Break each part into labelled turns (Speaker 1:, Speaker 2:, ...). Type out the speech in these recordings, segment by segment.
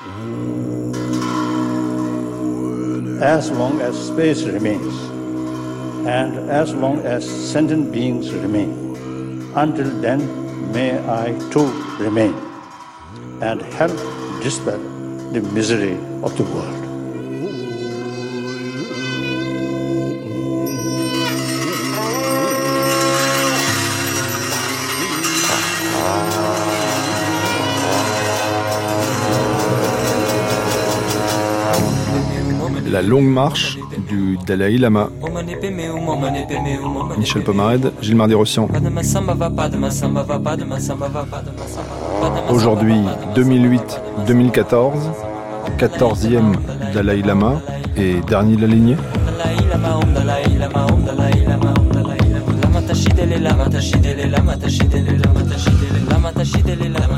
Speaker 1: As long as space remains, and as long as sentient beings remain, until then may I too remain, and help dispel the misery of the world.
Speaker 2: Longue marche du Dalai Lama. Michel Pomarède, Gilles Mardy-Rossian. Aujourd'hui, 2008-2014, 14e Dalai Lama et dernier de la lignée.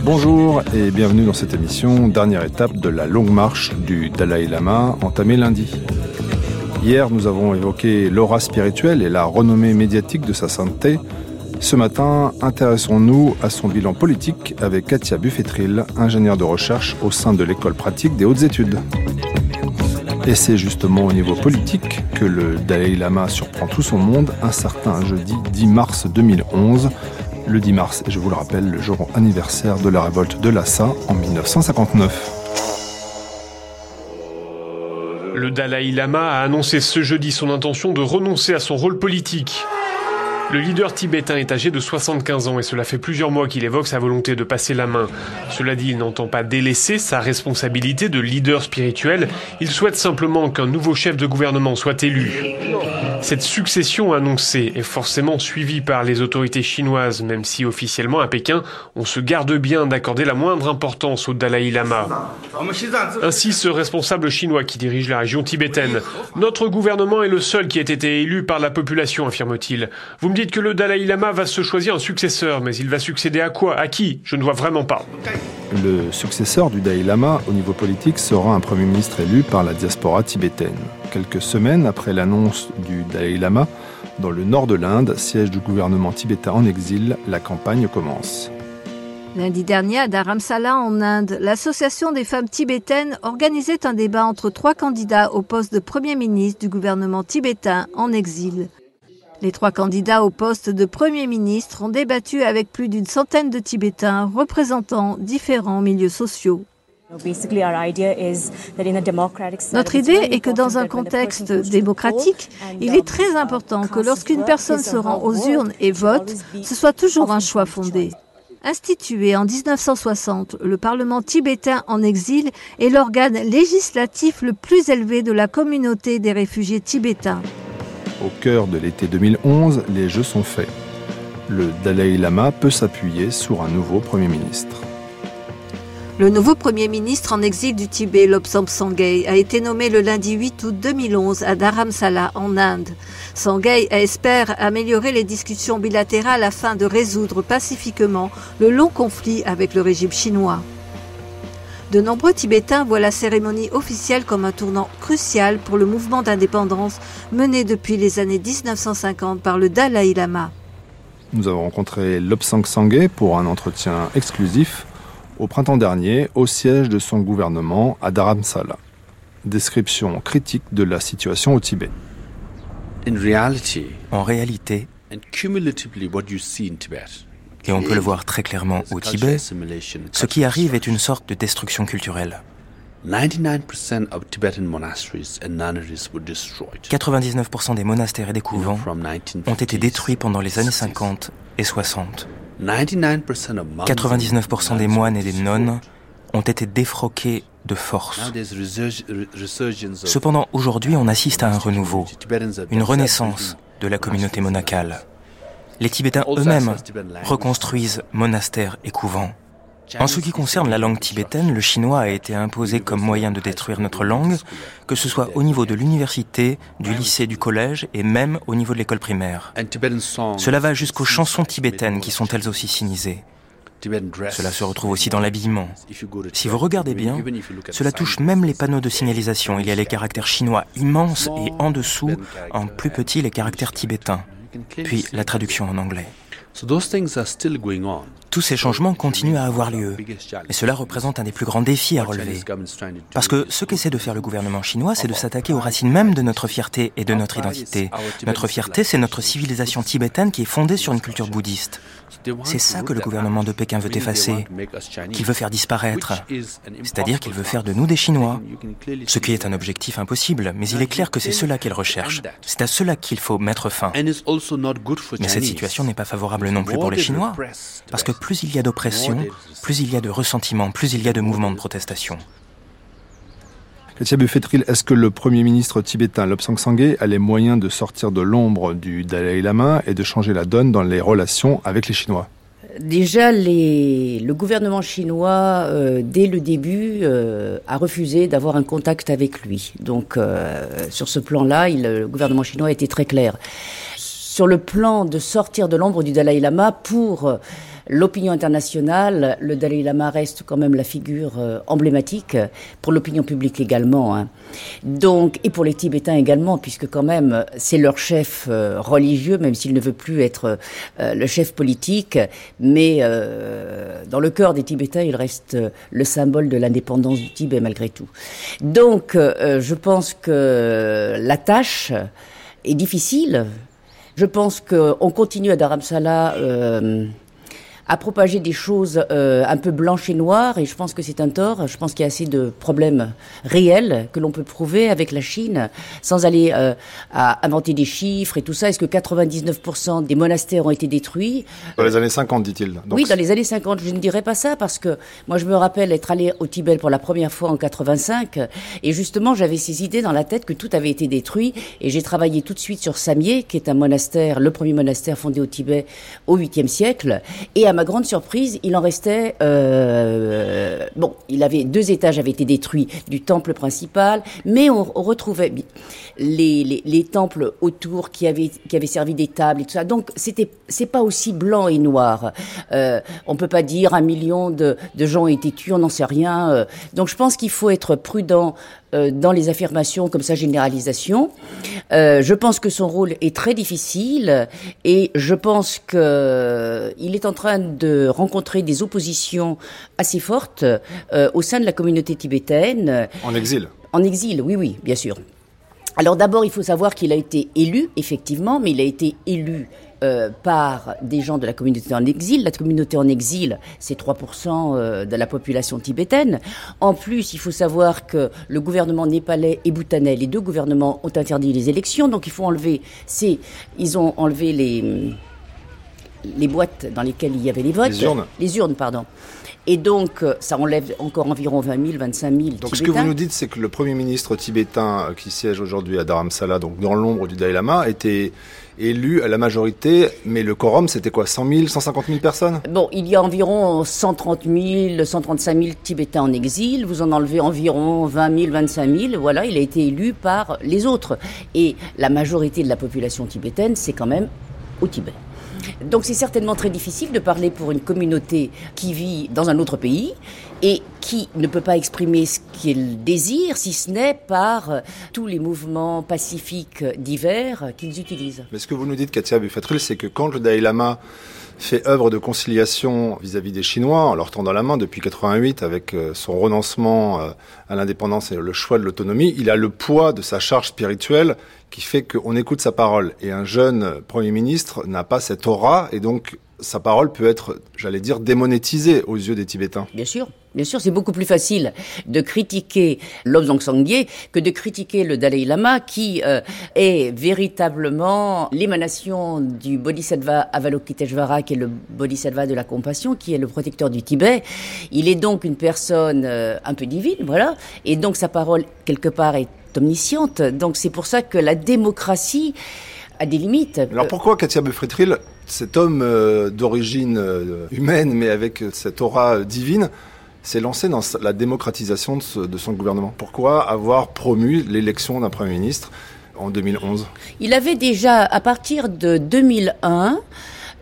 Speaker 2: Bonjour et bienvenue dans cette émission, dernière étape de la longue marche du Dalai Lama entamée lundi. Hier, nous avons évoqué l'aura spirituelle et la renommée médiatique de sa sainteté. Ce matin, intéressons-nous à son bilan politique avec Katia Buffetril, ingénieure de recherche au sein de l'école pratique des hautes études. Et c'est justement au niveau politique que le Dalai Lama surprend tout son monde un certain jeudi 10 mars 2011. Le 10 mars, je vous le rappelle, le jour anniversaire de la révolte de Lhasa en 1959.
Speaker 3: Dalai Lama a annoncé ce jeudi son intention de renoncer à son rôle politique. Le leader tibétain est âgé de 75 ans et cela fait plusieurs mois qu'il évoque sa volonté de passer la main. Cela dit, il n'entend pas délaisser sa responsabilité de leader spirituel, il souhaite simplement qu'un nouveau chef de gouvernement soit élu. Cette succession annoncée est forcément suivie par les autorités chinoises, même si officiellement à Pékin, on se garde bien d'accorder la moindre importance au Dalai Lama. Ainsi, ce responsable chinois qui dirige la région tibétaine. Notre gouvernement est le seul qui ait été élu par la population, affirme-t-il. Vous me dites que le Dalai Lama va se choisir un successeur, mais il va succéder à quoi? À qui? Je ne vois vraiment pas.
Speaker 2: Le successeur du Dalai Lama au niveau politique sera un Premier ministre élu par la diaspora tibétaine. Quelques semaines après l'annonce du Dalai Lama, dans le nord de l'Inde, siège du gouvernement tibétain en exil, la campagne commence.
Speaker 4: Lundi dernier, à Dharamsala, en Inde, l'Association des femmes tibétaines organisait un débat entre trois candidats au poste de Premier ministre du gouvernement tibétain en exil. Les trois candidats au poste de Premier ministre ont débattu avec plus d'une centaine de Tibétains représentant différents milieux sociaux. Notre idée est que dans un contexte démocratique, il est très important que lorsqu'une personne se rend aux urnes et vote, ce soit toujours un choix fondé. Institué en 1960, le Parlement tibétain en exil est l'organe législatif le plus élevé de la communauté des réfugiés tibétains.
Speaker 2: Au cœur de l'été 2011, les jeux sont faits. Le Dalai Lama peut s'appuyer sur un nouveau Premier ministre.
Speaker 4: Le nouveau Premier ministre en exil du Tibet, Lobsang Sangay, a été nommé le lundi 8 août 2011 à Dharamsala, en Inde. Sangay espère améliorer les discussions bilatérales afin de résoudre pacifiquement le long conflit avec le régime chinois. De nombreux Tibétains voient la cérémonie officielle comme un tournant crucial pour le mouvement d'indépendance mené depuis les années 1950 par le Dalai Lama.
Speaker 2: Nous avons rencontré Lobsang Sangay pour un entretien exclusif au printemps dernier au siège de son gouvernement à Dharamsala. Description critique de la situation au Tibet.
Speaker 5: En réalité, et on peut le voir très clairement au Tibet, ce qui arrive est une sorte de destruction culturelle. 99% des monastères et des couvents ont été détruits pendant les années 50 et 60. 99% des moines et des nonnes ont été défroqués de force. Cependant, aujourd'hui, on assiste à un renouveau, une renaissance de la communauté monacale. Les Tibétains eux-mêmes reconstruisent monastères et couvents. En ce qui concerne la langue tibétaine, le chinois a été imposé comme moyen de détruire notre langue, que ce soit au niveau de l'université, du lycée, du collège et même au niveau de l'école primaire. Cela va jusqu'aux chansons tibétaines qui sont elles aussi sinisées. Cela se retrouve aussi dans l'habillement. Si vous regardez bien, cela touche même les panneaux de signalisation. Il y a les caractères chinois immenses et en dessous, en plus petit, les caractères tibétains. Puis la traduction en anglais. Tous ces changements continuent à avoir lieu. Et cela représente un des plus grands défis à relever. Parce que ce qu'essaie de faire le gouvernement chinois, c'est de s'attaquer aux racines même de notre fierté et de notre identité. Notre fierté, c'est notre civilisation tibétaine qui est fondée sur une culture bouddhiste. C'est ça que le gouvernement de Pékin veut effacer, qu'il veut faire disparaître. C'est-à-dire qu'il veut faire de nous des Chinois. Ce qui est un objectif impossible, mais il est clair que c'est cela qu'il recherche. C'est à cela qu'il faut mettre fin. Mais cette situation n'est pas favorable non plus pour les Chinois, parce que plus il y a d'oppression, plus il y a de ressentiment, plus il y a de mouvements de protestation.
Speaker 2: Katia Buffetril, est-ce que le Premier ministre tibétain Lobsang Sangay a les moyens de sortir de l'ombre du Dalai Lama et de changer la donne dans les relations avec les Chinois?
Speaker 6: Déjà, le gouvernement chinois, euh, dès le début, euh, a refusé d'avoir un contact avec lui. Donc, euh, sur ce plan-là, le gouvernement chinois a été très clair. Sur le plan de sortir de l'ombre du Dalai Lama pour l'opinion internationale, le Dalai Lama reste quand même la figure euh, emblématique pour l'opinion publique également. Hein. Donc et pour les Tibétains également, puisque quand même c'est leur chef euh, religieux, même s'il ne veut plus être euh, le chef politique, mais dans le cœur des Tibétains, il reste le symbole de l'indépendance du Tibet malgré tout. Donc je pense que la tâche est difficile. Je pense qu'on continue à Dharamsala à propager des choses euh, un peu blanches et noires, et je pense que c'est un tort. Je pense qu'il y a assez de problèmes réels que l'on peut prouver avec la Chine, sans aller euh, à inventer des chiffres et tout ça. Est-ce que 99% des monastères ont été détruits?
Speaker 2: Dans les années 50, dit-il.
Speaker 6: Oui, dans les années 50. Je ne dirais pas ça parce que moi, je me rappelle être allé au Tibet pour la première fois en 85, et justement, j'avais ces idées dans la tête que tout avait été détruit, et j'ai travaillé tout de suite sur Samye, qui est un monastère, le premier monastère fondé au Tibet au 8e siècle, et à ma grande surprise, il en restait euh, bon. Il avait deux étages avaient été détruits du temple principal, mais on, retrouvait les, les, temples autour qui avaient qui servi des tables et tout ça. Donc c'était c'est pas aussi blanc et noir. Euh, on peut pas dire un million de, de gens ont été tués, on n'en sait rien. Euh. Donc je pense qu'il faut être prudent dans les affirmations comme ça, généralisation. Euh, je pense que son rôle est très difficile et je pense que euh, il est en train de rencontrer des oppositions assez fortes au sein de la communauté tibétaine.
Speaker 2: En exil.
Speaker 6: En exil, oui, oui, bien sûr. Alors d'abord, il faut savoir qu'il a été élu, effectivement, mais il a été élu euh, par des gens de la communauté en exil. La communauté en exil, c'est 3% euh, de la population tibétaine. En plus, il faut savoir que le gouvernement népalais et bhoutanais, les deux gouvernements ont interdit les élections, donc il faut enlever ces, ils ont enlevé les les boîtes dans lesquelles il y avait les votes.
Speaker 2: Les urnes.
Speaker 6: Les urnes, pardon. Et donc, euh, ça enlève encore environ 20 000, 25 000
Speaker 2: Donc, ce que vous nous dites, c'est que le Premier ministre tibétain qui siège aujourd'hui à Dharamsala, donc dans l'ombre du Dalai Lama, était élu à la majorité, mais le quorum, c'était quoi 100 000, 150 000 personnes?
Speaker 6: Bon, il y a environ 130 000, 135 000 Tibétains en exil. Vous en enlevez environ 20 000, 25 000. Voilà, il a été élu par les autres. Et la majorité de la population tibétaine, c'est quand même au Tibet. Donc c'est certainement très difficile de parler pour une communauté qui vit dans un autre pays et qui ne peut pas exprimer ce qu'il désire, si ce n'est par euh, tous les mouvements pacifiques divers qu'ils utilisent.
Speaker 2: Mais ce que vous nous dites, Katia Bufatril, c'est que quand le Dalai Lama fait œuvre de conciliation vis-à-vis des Chinois en leur tendant la main depuis 88 avec euh, son renoncement euh, à l'indépendance et le choix de l'autonomie, il a le poids de sa charge spirituelle qui fait qu'on écoute sa parole. Et un jeune Premier ministre n'a pas cette aura et donc sa parole peut être, j'allais dire, démonétisée aux yeux des Tibétains.
Speaker 6: Bien sûr. Bien sûr, c'est beaucoup plus facile de critiquer Lobsang Sangye que de critiquer le Dalai Lama qui euh, est véritablement l'émanation du Bodhisattva Avalokiteshvara qui est le Bodhisattva de la compassion, qui est le protecteur du Tibet. Il est donc une personne euh, un peu divine, voilà. Et donc sa parole, quelque part, est omnisciente. Donc c'est pour ça que la démocratie a des limites.
Speaker 2: Alors pourquoi Katia Befretril, cet homme euh, d'origine humaine mais avec cette aura divine, s'est lancé dans la démocratisation de, son gouvernement. Pourquoi avoir promu l'élection d'un Premier ministre en 2011
Speaker 6: Il avait déjà, à partir de 2001,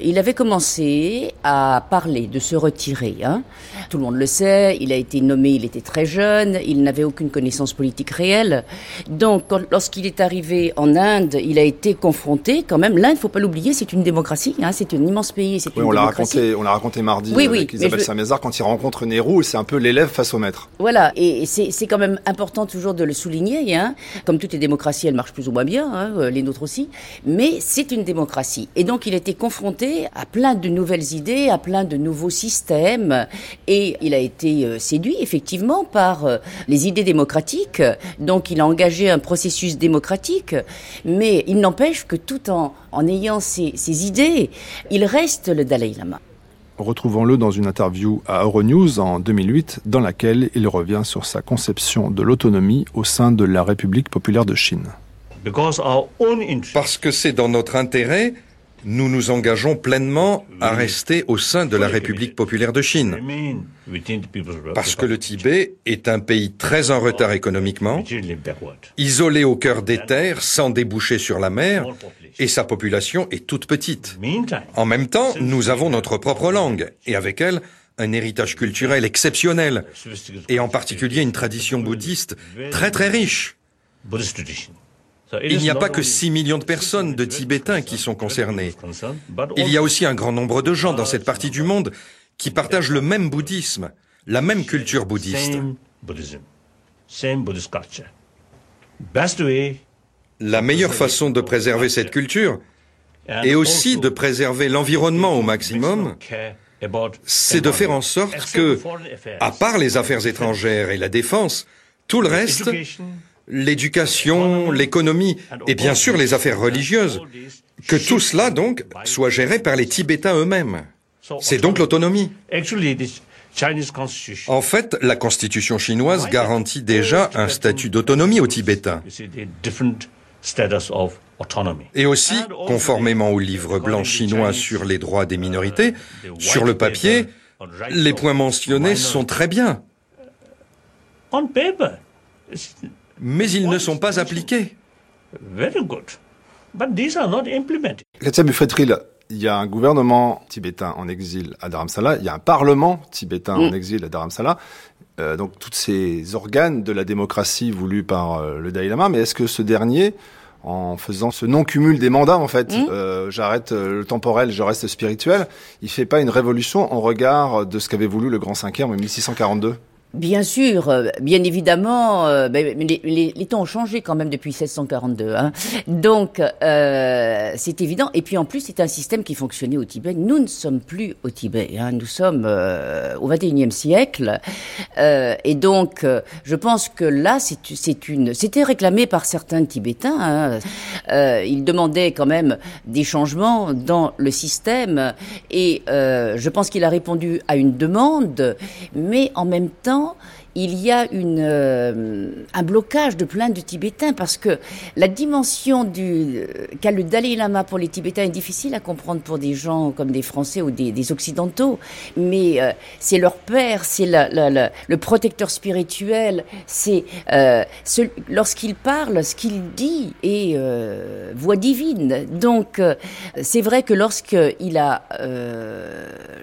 Speaker 6: Il avait commencé à parler de se retirer. Hein. Tout le monde le sait, il a été nommé, il était très jeune, il n'avait aucune connaissance politique réelle. Donc, lorsqu'il est arrivé en Inde, il a été confronté quand même. L'Inde, faut pas l'oublier, c'est une démocratie, hein, c'est un immense pays.
Speaker 2: Oui, on l'a raconté, on l'a raconté mardi oui, avec Isabelle Samézard quand il rencontre Nehru, c'est un peu l'élève face au maître.
Speaker 6: Voilà, et c'est quand même important toujours de le souligner. Hein. Comme toutes les démocraties, elles marchent plus ou moins bien, hein, euh, les nôtres aussi, mais c'est une démocratie. Et donc, il a été confronté à plein de nouvelles idées, à plein de nouveaux systèmes, et il a été euh, séduit effectivement par euh, les idées démocratiques, donc il a engagé un processus démocratique, mais il n'empêche que tout en, en ayant ces, ces idées, il reste le Dalai Lama.
Speaker 2: Retrouvons-le dans une interview à Euronews en 2008 dans laquelle il revient sur sa conception de l'autonomie au sein de la République populaire de Chine.
Speaker 7: Parce que c'est dans notre intérêt nous nous engageons pleinement à rester au sein de la République populaire de Chine. Parce que le Tibet est un pays très en retard économiquement, isolé au cœur des terres, sans déboucher sur la mer, et sa population est toute petite. En même temps, nous avons notre propre langue, et avec elle, un héritage culturel exceptionnel, et en particulier une tradition bouddhiste très très riche. Il n'y a pas que 6 millions de personnes de Tibétains qui sont concernés. Il y a aussi un grand nombre de gens dans cette partie du monde qui partagent le même bouddhisme, la même culture bouddhiste. La meilleure façon de préserver cette culture et aussi de préserver l'environnement au maximum, c'est de faire en sorte que, à part les affaires étrangères et la défense, tout le reste l'éducation, l'économie et bien sûr les affaires religieuses, que tout cela donc soit géré par les Tibétains eux-mêmes. C'est donc l'autonomie. En fait, la constitution chinoise garantit déjà un statut d'autonomie aux Tibétains. Et aussi, conformément au livre blanc chinois sur les droits des minorités, sur le papier, les points mentionnés sont très bien mais ils ne sont pas appliqués.
Speaker 2: Very good. But these are not implemented. il y a un gouvernement tibétain en exil à Dharamsala, il y a un parlement tibétain en mm. exil à Dharamsala, euh, donc tous ces organes de la démocratie voulus par euh, le Dalai Lama, mais est-ce que ce dernier, en faisant ce non-cumul des mandats, en fait, mm. euh, j'arrête le temporel, je reste spirituel, il fait pas une révolution en regard de ce qu'avait voulu le Grand Cinquième en 1642
Speaker 6: Bien sûr, euh, bien évidemment, euh, ben, mais les, les, temps ont changé quand même depuis 1642. Hein. Donc, euh, c'est évident. Et puis en plus, c'est un système qui fonctionnait au Tibet. Nous ne sommes plus au Tibet. Hein. Nous sommes au XXIe siècle. et donc, je pense que là, c'est une. C'était réclamé par certains Tibétains. Hein. ils demandaient quand même des changements dans le système. Et je pense qu'il a répondu à une demande, mais en même temps の il y a une, euh, un blocage de plein de Tibétains parce que la dimension du qu'a le Dalai Lama pour les Tibétains est difficile à comprendre pour des gens comme des Français ou des, Occidentaux, mais euh, c'est leur père, c'est le protecteur spirituel, c'est euh, lorsqu'il parle, ce qu'il dit est voix divine. Donc c'est vrai que lorsqu'il a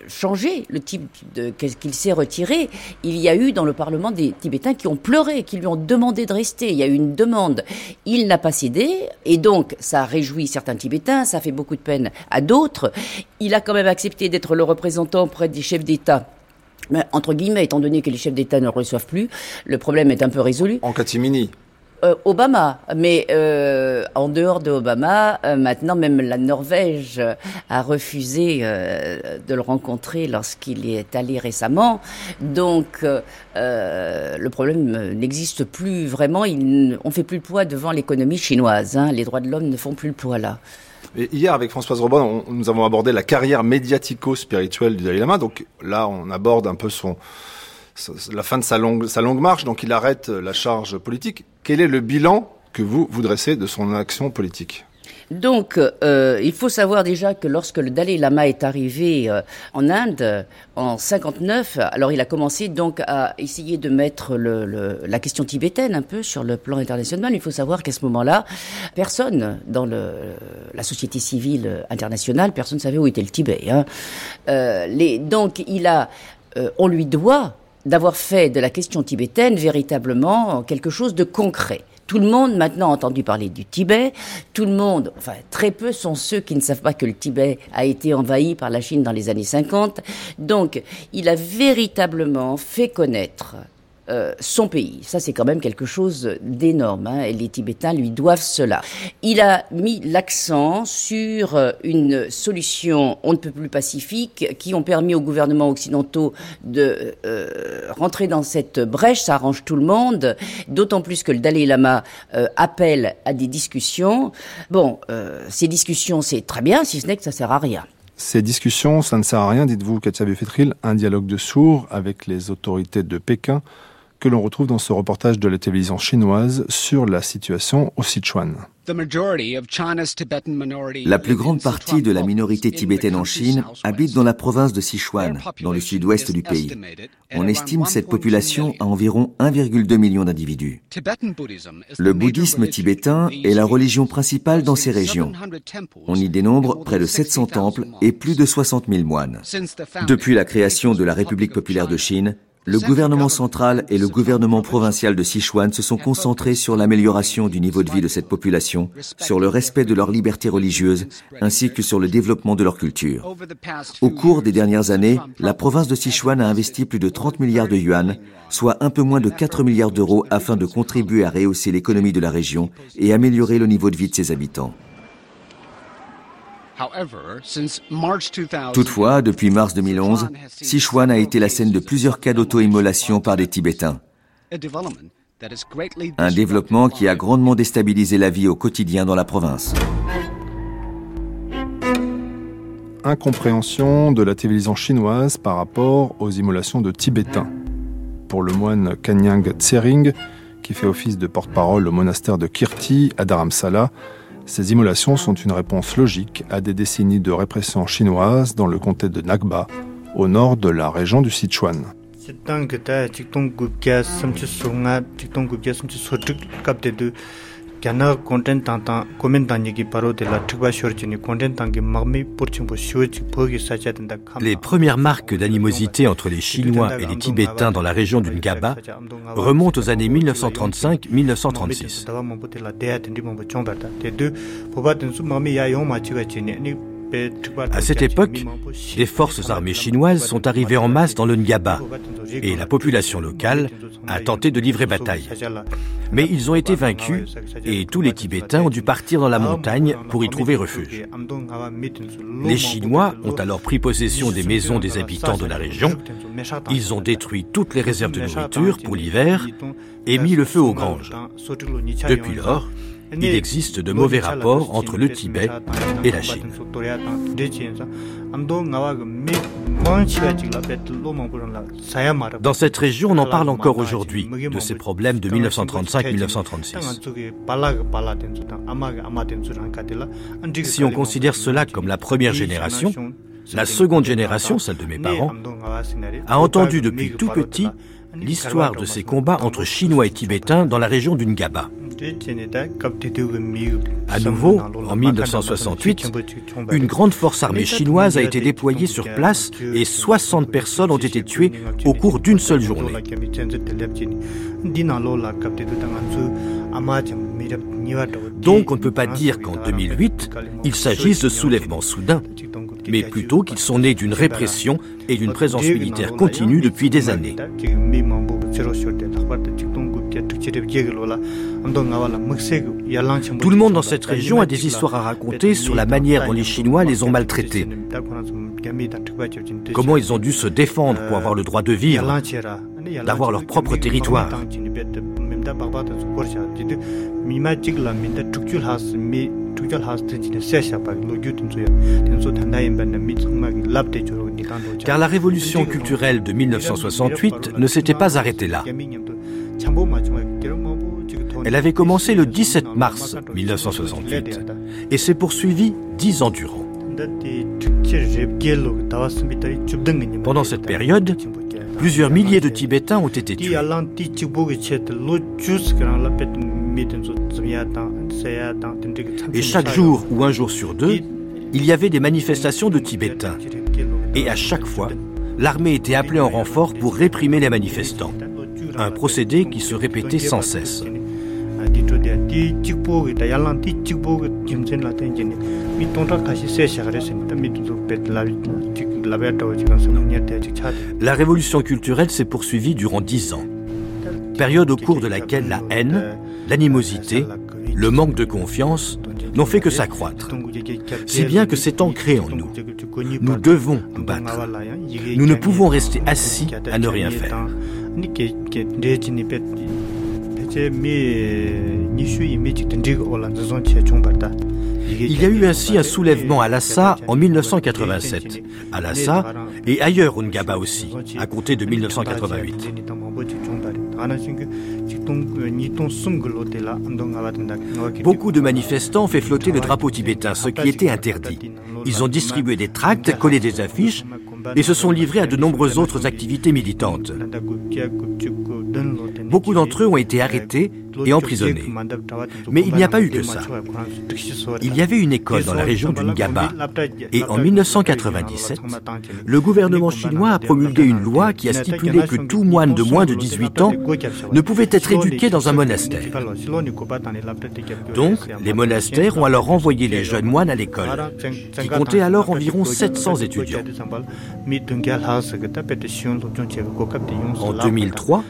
Speaker 6: changé le type de qu'il s'est retiré, il y a eu dans le Parlement des Tibétains qui ont pleuré, qui lui ont demandé de rester. Il y a eu une demande. Il n'a pas cédé, et donc ça a réjoui certains Tibétains, ça fait beaucoup de peine à d'autres. Il a quand même accepté d'être le représentant près des chefs d'État entre guillemets, étant donné que les chefs d'État ne reçoivent plus, le problème est un peu résolu.
Speaker 2: En
Speaker 6: euh, Obama, mais euh, en dehors de Obama, euh, maintenant même la Norvège a refusé de le rencontrer lorsqu'il est allé récemment. Donc le problème n'existe plus vraiment. Il, on fait plus le poids devant l'économie chinoise. Hein. Les droits de l'homme ne font plus le poids là.
Speaker 2: Et hier, avec Françoise Robin, nous avons abordé la carrière médiatico-spirituelle du Dalai Lama. Donc là, on aborde un peu son la fin de sa longue, sa longue marche, donc il arrête la charge politique. Quel est le bilan que vous vous dressez de son action politique?
Speaker 6: Donc, euh, il faut savoir déjà que lorsque le Dalai Lama est arrivé euh, en Inde en 59, alors il a commencé donc à essayer de mettre le, la question tibétaine un peu sur le plan international. Il faut savoir qu'à ce moment-là, personne dans le, la société civile internationale, personne ne savait où était le Tibet. Hein. Euh, les, donc, il a, euh, on lui doit d'avoir fait de la question tibétaine véritablement quelque chose de concret. Tout le monde maintenant a entendu parler du Tibet. Tout le monde, enfin très peu sont ceux qui ne savent pas que le Tibet a été envahi par la Chine dans les années 50. Donc il a véritablement fait connaître euh, son pays. Ça, c'est quand même quelque chose d'énorme. Hein, et les Tibétains lui doivent cela. Il a mis l'accent sur euh, une solution on ne peut plus pacifique qui ont permis aux gouvernements occidentaux de euh, rentrer dans cette brèche. Ça arrange tout le monde, d'autant plus que le Dalai Lama appelle à des discussions. Bon, ces discussions, c'est très bien, si ce n'est que ça sert à rien.
Speaker 2: Ces discussions, ça ne sert à rien, dites-vous, Katia Befetril, un dialogue de sourds avec les autorités de Pékin que l'on retrouve dans ce reportage de la télévision chinoise sur la situation au Sichuan.
Speaker 8: La plus grande partie de la minorité tibétaine en Chine habite dans la province de Sichuan, dans le sud-ouest du pays. On estime cette population à environ 1,2 million d'individus. Le bouddhisme tibétain est la religion principale dans ces régions. On y dénombre près de 700 temples et plus de 60 000 moines. Depuis la création de la République populaire de Chine, le gouvernement central et le gouvernement provincial de Sichuan se sont concentrés sur l'amélioration du niveau de vie de cette population, sur le respect de leur liberté religieuse, ainsi que sur le développement de leur culture. Au cours des dernières années, la province de Sichuan a investi plus de 30 milliards de yuan, soit un peu moins de 4 milliards d'euros afin de contribuer à rehausser l'économie de la région et améliorer le niveau de vie de ses habitants. Toutefois, depuis mars 2011, Sichuan a été la scène de plusieurs cas d'auto-immolation par des Tibétains. Un développement qui a grandement déstabilisé la vie au quotidien dans la province.
Speaker 2: Incompréhension de la télévision chinoise par rapport aux immolations de Tibétains. Pour le moine Kanyang Tsering, qui fait office de porte-parole au monastère de Kirti à Dharamsala, ces immolations sont une réponse logique à des décennies de répression chinoise dans le comté de Nagba, au nord de la région du Sichuan.
Speaker 9: Les premières marques d'animosité entre les Chinois et les Tibétains dans la région du Ngaba remontent aux années 1935-1936. À cette époque, les forces armées chinoises sont arrivées en masse dans le Ngaba et la population locale a tenté de livrer bataille. Mais ils ont été vaincus et tous les Tibétains ont dû partir dans la montagne pour y trouver refuge. Les Chinois ont alors pris possession des maisons des habitants de la région. Ils ont détruit toutes les réserves de nourriture pour l'hiver et mis le feu aux granges. Depuis lors, il existe de mauvais rapports entre le Tibet et la Chine. Dans cette région, on en parle encore aujourd'hui, de ces problèmes de 1935-1936. Si on considère cela comme la première génération, la seconde génération, celle de mes parents, a entendu depuis tout petit l'histoire de ces combats entre Chinois et Tibétains dans la région du Ngaba. À nouveau, en 1968, une grande force armée chinoise a été déployée sur place et 60 personnes ont été tuées au cours d'une seule journée. Donc on ne peut pas dire qu'en 2008, il s'agisse de soulèvements soudains, mais plutôt qu'ils sont nés d'une répression et d'une présence militaire continue depuis des années. Tout le monde dans cette région a des histoires à raconter sur la manière dont les Chinois les ont maltraités. Comment ils ont dû se défendre pour avoir le droit de vivre, d'avoir leur propre territoire. Car la révolution culturelle de 1968 ne s'était pas arrêtée là. Elle avait commencé le 17 mars 1968 et s'est poursuivie dix ans durant. Pendant cette période, plusieurs milliers de Tibétains ont été tués. Et chaque jour ou un jour sur deux, il y avait des manifestations de Tibétains. Et à chaque fois, l'armée était appelée en renfort pour réprimer les manifestants. Un procédé qui se répétait sans cesse. La révolution culturelle s'est poursuivie durant dix ans, période au cours de laquelle la haine, l'animosité, le manque de confiance n'ont fait que s'accroître, si bien que c'est ancré en nous. Nous devons nous battre. Nous ne pouvons rester assis à ne rien faire. Il y a eu ainsi un soulèvement à Lhasa en 1987, à Lhasa et ailleurs au Ngaba aussi, à compter de 1988. Beaucoup de manifestants ont fait flotter le drapeau tibétain, ce qui était interdit. Ils ont distribué des tracts, collé des affiches et se sont livrés à de nombreuses autres activités militantes. Beaucoup d'entre eux ont été arrêtés et emprisonnés. Mais il n'y a pas eu que ça. Il y avait une école dans la région du Ngaba. Et en 1997, le gouvernement chinois a promulgué une loi qui a stipulé que tout moine de moins de 18 ans ne pouvait être éduqué dans un monastère. Donc, les monastères ont alors envoyé les jeunes moines à l'école, qui comptait alors environ 700 étudiants. En 2003,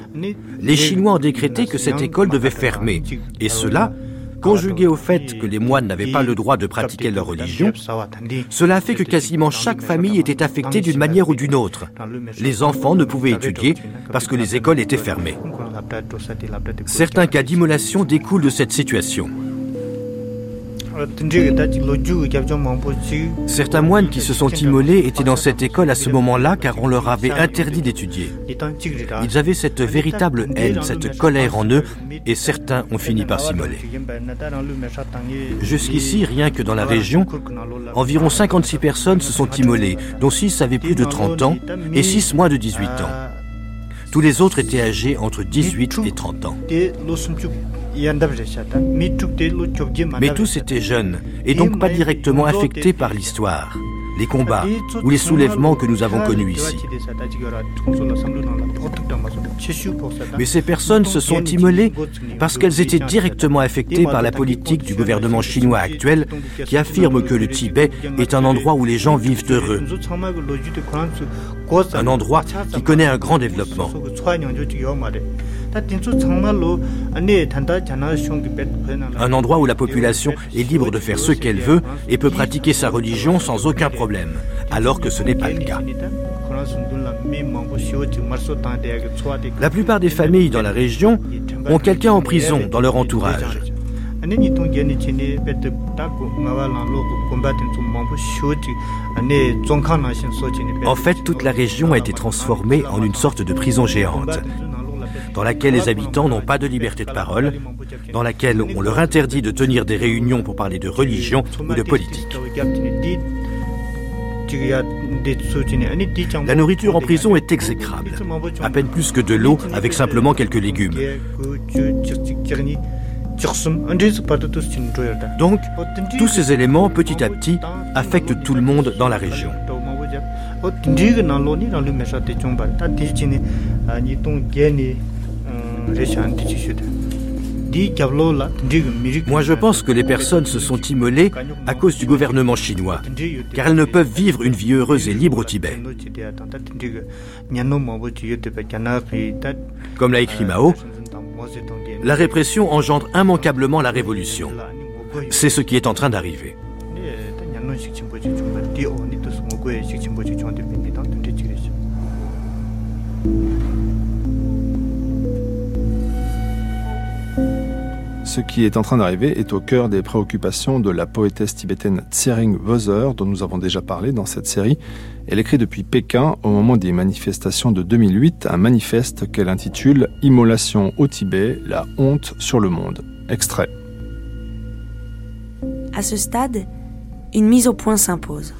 Speaker 9: les Chinois ont décrété que cette école devait fermer, et cela Conjugué au fait que les moines n'avaient pas le droit de pratiquer leur religion, cela a fait que quasiment chaque famille était affectée d'une manière ou d'une autre. Les enfants ne pouvaient étudier parce que les écoles étaient fermées. Certains cas d'immolation découlent de cette situation. Certains moines qui se sont immolés étaient dans cette école à ce moment-là car on leur avait interdit d'étudier. Ils avaient cette véritable haine, cette colère en eux et certains ont fini par s'immoler. Jusqu'ici, rien que dans la région, environ 56 personnes se sont immolées, dont 6 avaient plus de 30 ans et 6 moins de 18 ans. Tous les autres étaient âgés entre 18 et 30 ans. Mais tous étaient jeunes et donc pas directement affectés par l'histoire, les combats ou les soulèvements que nous avons connus ici. Mais ces personnes se sont immolées parce qu'elles étaient directement affectées par la politique du gouvernement chinois actuel qui affirme que le Tibet est un endroit où les gens vivent heureux. Un endroit qui connaît un grand développement. Un endroit où la population est libre de faire ce qu'elle veut et peut pratiquer sa religion sans aucun problème, alors que ce n'est pas le cas. La plupart des familles dans la région ont quelqu'un en prison dans leur entourage. En fait, toute la région a été transformée en une sorte de prison géante dans laquelle les habitants n'ont pas de liberté de parole, dans laquelle on leur interdit de tenir des réunions pour parler de religion ou de politique. La nourriture en prison est exécrable, à peine plus que de l'eau avec simplement quelques légumes. Donc, tous ces éléments, petit à petit, affectent tout le monde dans la région. Moi, je pense que les personnes se sont immolées à cause du gouvernement chinois, car elles ne peuvent vivre une vie heureuse et libre au Tibet. Comme l'a écrit Mao, la répression engendre immanquablement la révolution. C'est ce qui est en train d'arriver.
Speaker 2: Ce qui est en train d'arriver est au cœur des préoccupations de la poétesse tibétaine Tsering Wozer, dont nous avons déjà parlé dans cette série. Elle écrit depuis Pékin, au moment des manifestations de 2008, un manifeste qu'elle intitule Immolation au Tibet, la honte sur le monde. Extrait.
Speaker 10: À ce stade, une mise au point s'impose.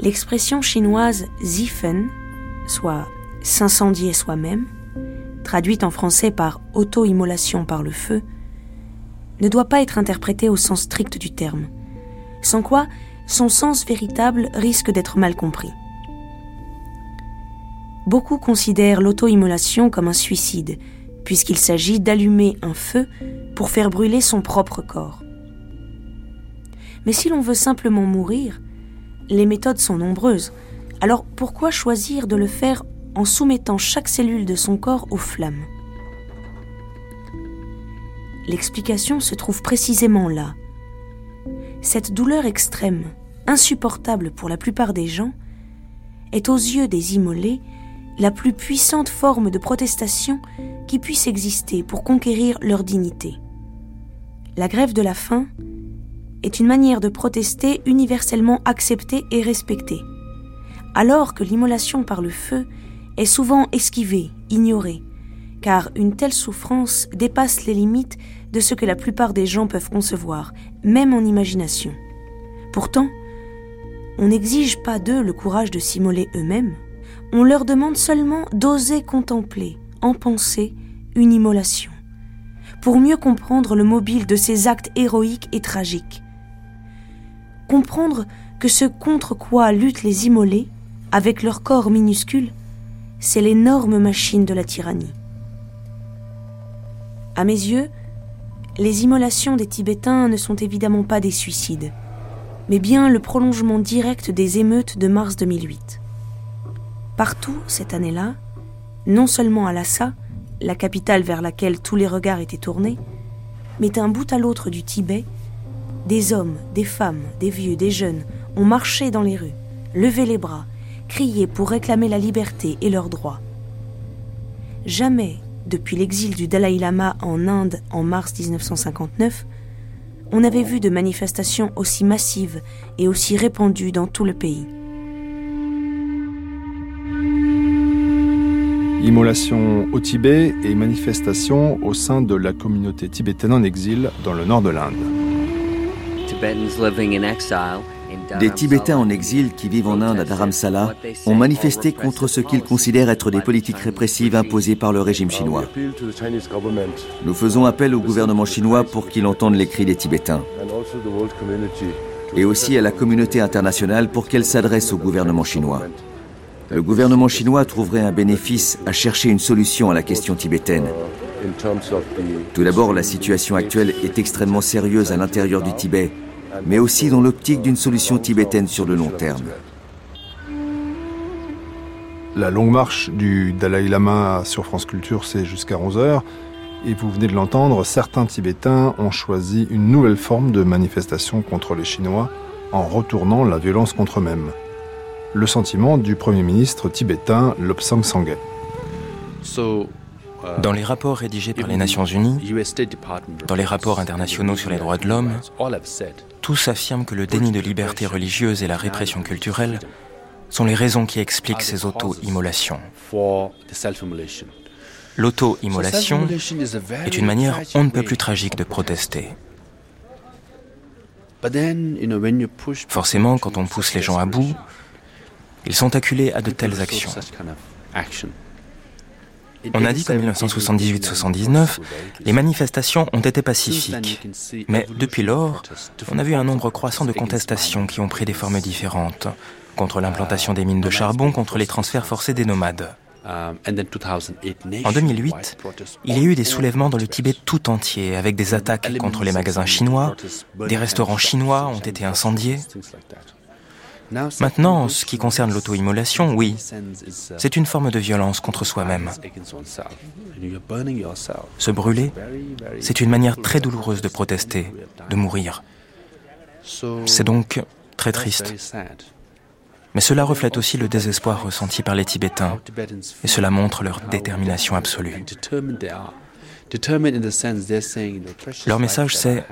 Speaker 10: L'expression chinoise zifen, soit s'incendier soi-même, traduite en français par auto-immolation par le feu, ne doit pas être interprétée au sens strict du terme, sans quoi son sens véritable risque d'être mal compris. Beaucoup considèrent l'auto-immolation comme un suicide, puisqu'il s'agit d'allumer un feu pour faire brûler son propre corps. Mais si l'on veut simplement mourir, les méthodes sont nombreuses, alors pourquoi choisir de le faire en soumettant chaque cellule de son corps aux flammes? L'explication se trouve précisément là. Cette douleur extrême, insupportable pour la plupart des gens, est aux yeux des immolés la plus puissante forme de protestation qui puisse exister pour conquérir leur dignité. La grève de la faim est une manière de protester universellement acceptée et respectée, alors que l'immolation par le feu est souvent esquivée, ignorée, car une telle souffrance dépasse les limites de ce que la plupart des gens peuvent concevoir, même en imagination. Pourtant, on n'exige pas d'eux le courage de s'immoler eux-mêmes, on leur demande seulement d'oser contempler, en pensée, une immolation, pour mieux comprendre le mobile de ces actes héroïques et tragiques. Comprendre que ce contre quoi luttent les immolés, avec leur corps minuscule, c'est l'énorme machine de la tyrannie. À mes yeux, les immolations des Tibétains ne sont évidemment pas des suicides, mais bien le prolongement direct des émeutes de mars 2008. Partout, cette année-là, non seulement à Lhasa, la capitale vers laquelle tous les regards étaient tournés, mais d'un bout à l'autre du Tibet, des hommes, des femmes, des vieux, des jeunes ont marché dans les rues, levé les bras, crier pour réclamer la liberté et leurs droits. Jamais, depuis l'exil du Dalai Lama en Inde en mars 1959, on avait vu de manifestations aussi massives et aussi répandues dans tout le pays.
Speaker 2: Immolation au Tibet et manifestations au sein de la communauté tibétaine en exil dans le nord de l'Inde.
Speaker 8: Des Tibétains en exil qui vivent en Inde à Dharamsala ont manifesté contre ce qu'ils considèrent être des politiques répressives imposées par le régime chinois. Nous faisons appel au gouvernement chinois pour qu'il entende les cris des Tibétains et aussi à la communauté internationale pour qu'elle s'adresse au gouvernement chinois. Le gouvernement chinois trouverait un bénéfice à chercher une solution à la question tibétaine. Tout d'abord, la situation actuelle est extrêmement sérieuse à l'intérieur du Tibet mais aussi dans l'optique d'une solution tibétaine sur le long terme.
Speaker 2: La longue marche du Dalai Lama sur France Culture, c'est jusqu'à 11h. Et vous venez de l'entendre, certains Tibétains ont choisi une nouvelle forme de manifestation contre les Chinois en retournant la violence contre eux-mêmes. Le sentiment du Premier ministre tibétain Lobsang Sangay.
Speaker 5: Dans les rapports rédigés par les Nations Unies, dans les rapports internationaux sur les droits de l'homme, tous affirment que le déni de liberté religieuse et la répression culturelle sont les raisons qui expliquent ces auto-immolations. L'auto-immolation est une manière on ne peut plus tragique de protester. Forcément, quand on pousse les gens à bout, ils sont acculés à de telles actions. On a dit qu'en 1978-79, les manifestations ont été pacifiques. Mais depuis lors, on a vu un nombre croissant de contestations qui ont pris des formes différentes. Contre l'implantation des mines de charbon, contre les transferts forcés des nomades. En 2008, il y a eu des soulèvements dans le Tibet tout entier, avec des attaques contre les magasins chinois, des restaurants chinois ont été incendiés. Maintenant, en ce qui concerne l'auto-immolation, oui, c'est une forme de violence contre soi-même. Se brûler, c'est une manière très douloureuse de protester, de mourir. C'est donc très triste. Mais cela reflète aussi le désespoir ressenti par les Tibétains, et cela montre leur détermination absolue. Leur message, c'est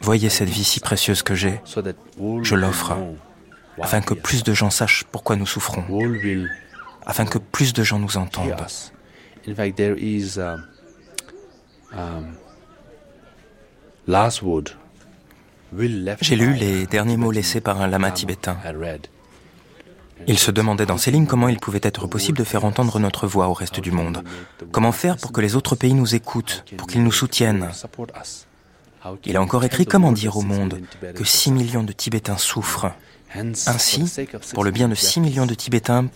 Speaker 5: Voyez cette vie si précieuse que j'ai, je l'offre, afin que plus de gens sachent pourquoi nous souffrons, afin que plus de gens nous entendent. J'ai lu les derniers mots laissés par un lama tibétain. Il se demandait dans ces lignes comment il pouvait être possible de faire entendre notre voix au reste du monde. Comment faire pour que les autres pays nous écoutent, pour qu'ils nous soutiennent? Il a encore écrit comment dire au monde que 6 millions de Tibétains souffrent. Ainsi, pour le bien de 6 millions de Tibétains,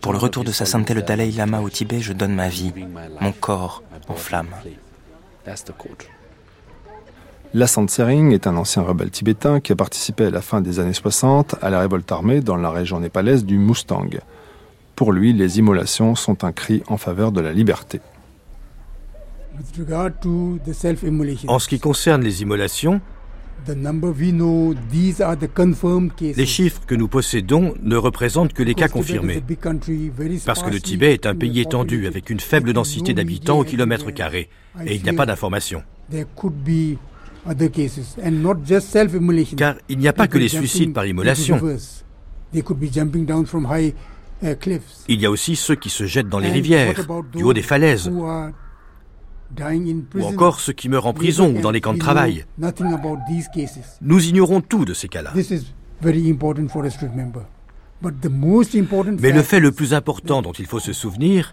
Speaker 5: pour le retour de sa sainteté le Dalai Lama au Tibet, je donne ma vie, mon corps en flammes.
Speaker 2: La Tsering est un ancien rebelle tibétain qui a participé à la fin des années 60 à la révolte armée dans la région népalaise du Mustang. Pour lui, les immolations sont un cri en faveur de la liberté.
Speaker 11: En ce qui concerne les immolations, les chiffres que nous possédons ne représentent que les cas confirmés, parce que le Tibet est un pays étendu avec une faible densité d'habitants au kilomètre carré, et il n'y a pas d'informations. Car il n'y a pas que les suicides par immolation. Uh, il y a aussi ceux qui se jettent dans les rivières, du haut des falaises, ou encore ceux qui meurent en prison ou dans les camps de travail. Nous ignorons tout de ces cas-là. Mais le fait le plus important dont il faut se souvenir,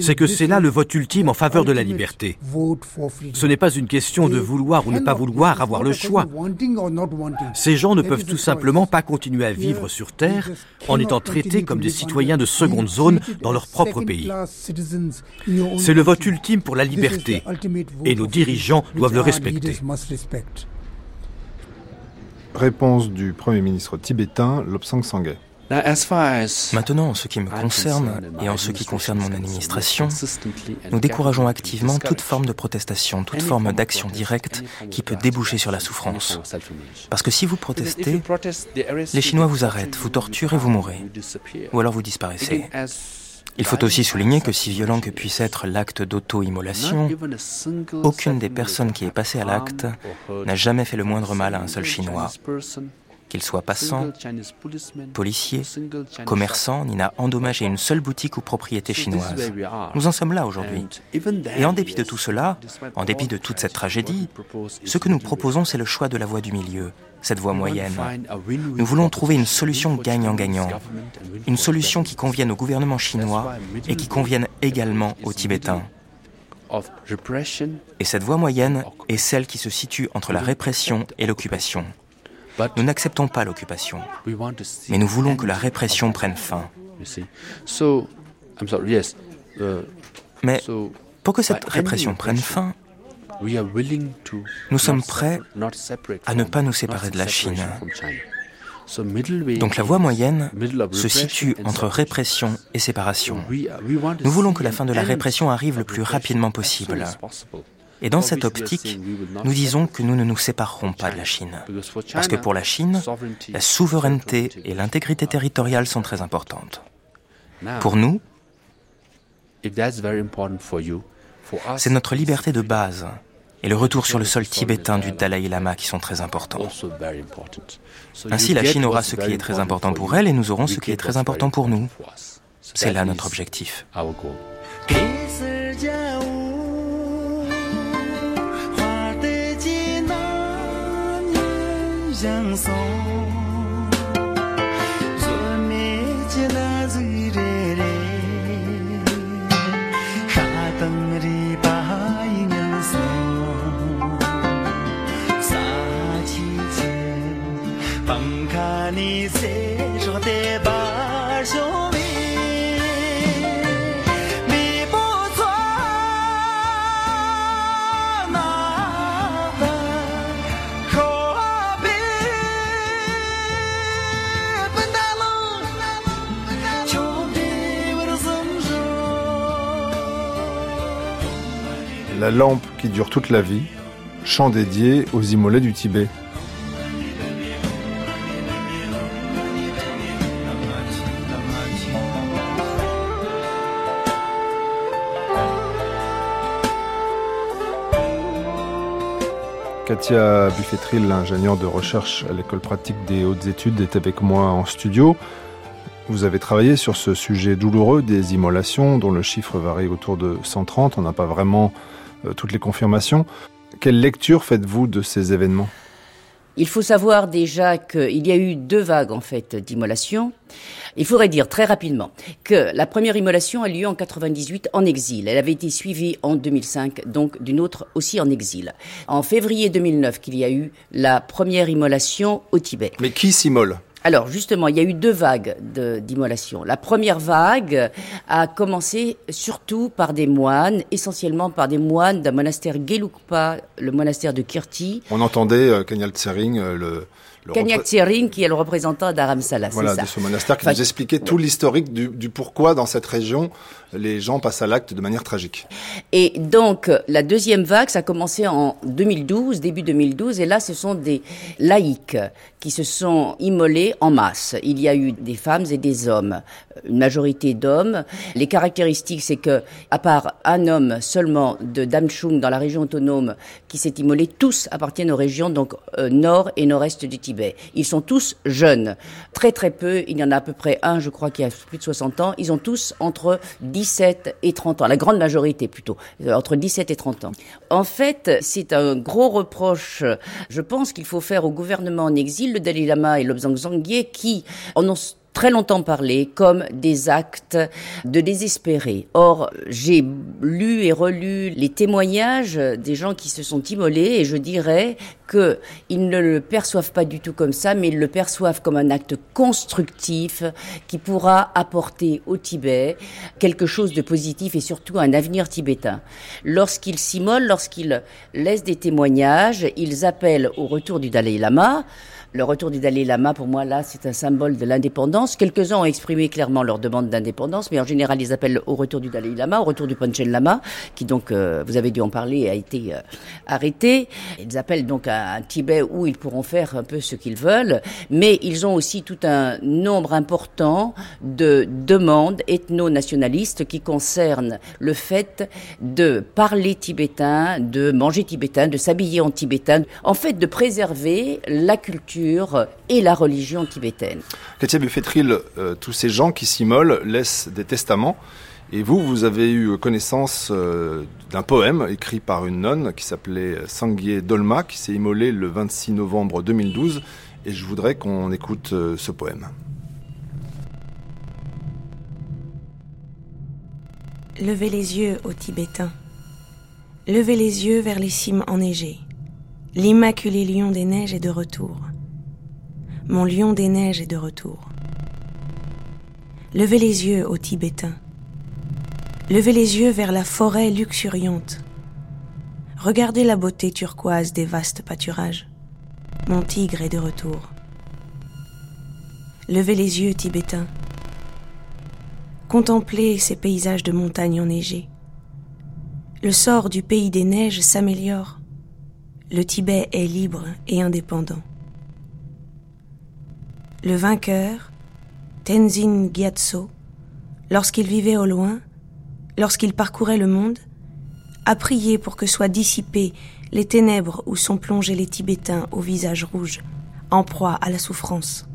Speaker 11: c'est que c'est là le vote ultime en faveur de la liberté. Ce n'est pas une question de vouloir ou ne pas vouloir avoir le choix. Ces gens ne peuvent tout simplement pas continuer à vivre sur Terre en étant traités comme des citoyens de seconde zone dans leur propre pays. C'est le vote ultime pour la liberté et nos dirigeants doivent le respecter.
Speaker 2: Réponse du Premier ministre tibétain Lobsang Sangay.
Speaker 5: Maintenant, en ce qui me concerne et en ce qui concerne mon administration, nous décourageons activement toute forme de protestation, toute forme d'action directe qui peut déboucher sur la souffrance. Parce que si vous protestez, les Chinois vous arrêtent, vous torturent et vous mourrez. Ou alors vous disparaissez. Il faut aussi souligner que si violent que puisse être l'acte d'auto-immolation, aucune des personnes qui est passée à l'acte n'a jamais fait le moindre mal à un seul Chinois qu'il soit passant, policier, commerçant, ni n'a endommagé une seule boutique ou propriété chinoise. Nous en sommes là aujourd'hui. Et en dépit de tout cela, en dépit de toute cette tragédie, ce que nous proposons, c'est le choix de la voie du milieu, cette voie moyenne. Nous voulons trouver une solution gagnant-gagnant, une solution qui convienne au gouvernement chinois et qui convienne également aux Tibétains. Et cette voie moyenne est celle qui se situe entre la répression et l'occupation. Nous n'acceptons pas l'occupation, mais nous voulons que la répression prenne fin. Mais pour que cette répression prenne fin, nous sommes prêts à ne pas nous séparer de la Chine. Donc la voie moyenne se situe entre répression et séparation. Nous voulons que la fin de la répression arrive le plus rapidement possible. Et dans cette optique, nous disons que nous ne nous séparerons pas de la Chine. Parce que pour la Chine, la souveraineté et l'intégrité territoriale sont très importantes. Pour nous, c'est notre liberté de base et le retour sur le sol tibétain du Dalai Lama qui sont très importants. Ainsi, la Chine aura ce qui est très important pour elle et nous aurons ce qui est très important pour nous. C'est là notre objectif.
Speaker 12: jang so zo me jela zi re re kha tang ri pa yin so sa chi che pam kha ni
Speaker 2: La lampe qui dure toute la vie, chant dédié aux immolés du Tibet. Katia Buffetril, l'ingénieure de recherche à l'école pratique des hautes études, est avec moi en studio. Vous avez travaillé sur ce sujet douloureux des immolations, dont le chiffre varie autour de 130. On n'a pas vraiment toutes les confirmations. Quelle lecture faites-vous de ces événements?
Speaker 6: Il faut savoir déjà qu'il y a eu deux vagues en fait d'immolation. Il faudrait dire très rapidement que la première immolation a lieu en 98 en exil. Elle avait été suivie en 2005 donc d'une autre aussi en exil. En février 2009 qu'il y a eu la première immolation au Tibet.
Speaker 2: Mais qui s'immole?
Speaker 6: Alors justement, il y a eu deux vagues d'immolation. La première vague a commencé surtout par des moines, essentiellement par des moines d'un monastère Gelugpa, le monastère de Kirti.
Speaker 2: On entendait euh, Kanyal Tsering, euh, le
Speaker 6: Kanyak Tsering, qui est le représentant d'Aramsala.
Speaker 2: Voilà, de ce monastère qui nous expliquait tout l'historique du, du, pourquoi dans cette région les gens passent à l'acte de manière tragique.
Speaker 6: Et donc, la deuxième vague, ça a commencé en 2012, début 2012, et là, ce sont des laïcs qui se sont immolés en masse. Il y a eu des femmes et des hommes, une majorité d'hommes. Les caractéristiques, c'est que, à part un homme seulement de Damchung, dans la région autonome, qui s'est immolé, tous appartiennent aux régions donc euh, nord et nord-est du Tibet. Ils sont tous jeunes, très très peu. Il y en a à peu près un, je crois, qui a plus de 60 ans. Ils ont tous entre 17 et 30 ans, la grande majorité plutôt, euh, entre 17 et 30 ans. En fait, c'est un gros reproche, je pense qu'il faut faire au gouvernement en exil le Dalai Lama et Lobsang Zangye qui en ont très longtemps parlé comme des actes de désespérés. Or, j'ai lu et relu les témoignages des gens qui se sont immolés et je dirais qu'ils ne le perçoivent pas du tout comme ça, mais ils le perçoivent comme un acte constructif qui pourra apporter au Tibet quelque chose de positif et surtout un avenir tibétain. Lorsqu'ils s'immolent, lorsqu'ils laissent des témoignages, ils appellent au retour du Dalai Lama, le retour du Dalai Lama, pour moi, là, c'est un symbole de l'indépendance. Quelques-uns ont exprimé clairement leur demande d'indépendance, mais en général, ils appellent au retour du Dalai Lama, au retour du Panchen Lama, qui donc, euh, vous avez dû en parler, a été euh, arrêté. Ils appellent donc à un Tibet où ils pourront faire un peu ce qu'ils veulent, mais ils ont aussi tout un nombre important de demandes ethno-nationalistes qui concernent le fait de parler tibétain, de manger tibétain, de s'habiller en tibétain, en fait, de préserver la culture et la religion tibétaine.
Speaker 2: Katia Buffetril, euh, tous ces gens qui s'immolent laissent des testaments. Et vous, vous avez eu connaissance euh, d'un poème écrit par une nonne qui s'appelait Sangye Dolma, qui s'est immolée le 26 novembre 2012. Et je voudrais qu'on écoute euh, ce poème.
Speaker 10: Levez les yeux aux Tibétains. Levez les yeux vers les cimes enneigées. L'immaculé lion des neiges est de retour mon lion des neiges est de retour. Levez les yeux aux Tibétains. Levez les yeux vers la forêt luxuriante. Regardez la beauté turquoise des vastes pâturages. Mon tigre est de retour. Levez les yeux, Tibétains. Contemplez ces paysages de montagnes enneigées. Le sort du pays des neiges s'améliore. Le Tibet est libre et indépendant. Le vainqueur, Tenzin Gyatso, lorsqu'il vivait au loin, lorsqu'il parcourait le monde, a prié pour que soient dissipées les ténèbres où sont plongés les Tibétains au visage rouge, en proie à la souffrance.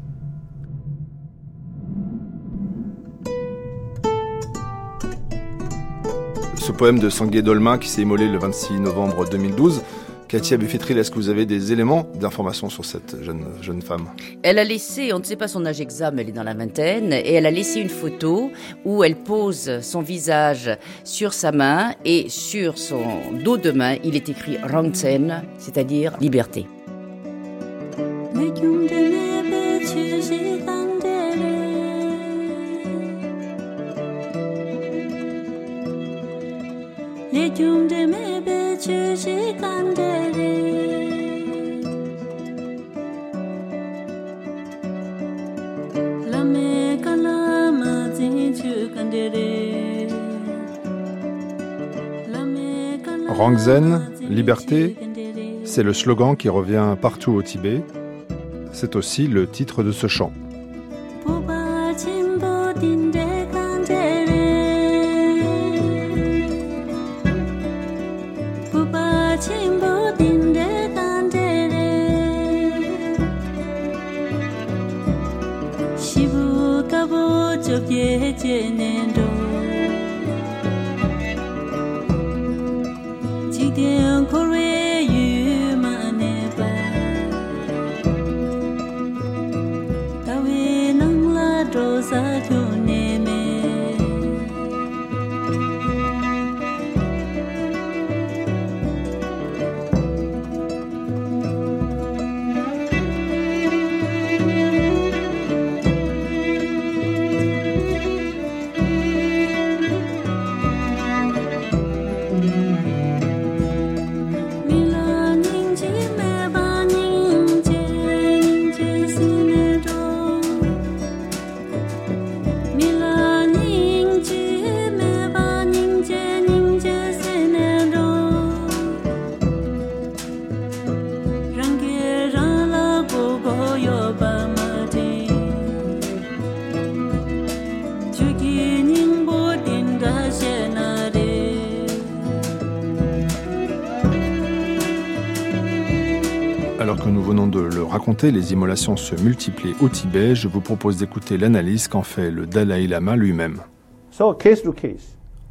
Speaker 2: Ce poème de Sangué Dolma qui s'est immolé le 26 novembre 2012 Katia Buffetril, est-ce que vous avez des éléments d'information sur cette jeune, jeune femme?
Speaker 6: Elle a laissé, on ne sait pas son âge exact, mais elle est dans la vingtaine, et elle a laissé une photo où elle pose son visage sur sa main et sur son dos de main, il est écrit Rangsen, c'est-à-dire liberté.
Speaker 2: Rangzen, liberté, c'est le slogan qui revient partout au Tibet. C'est aussi le titre de ce chant. tienen les immolations se multiplient au Tibet, je vous propose d'écouter l'analyse qu'en fait le Dalai Lama lui-même.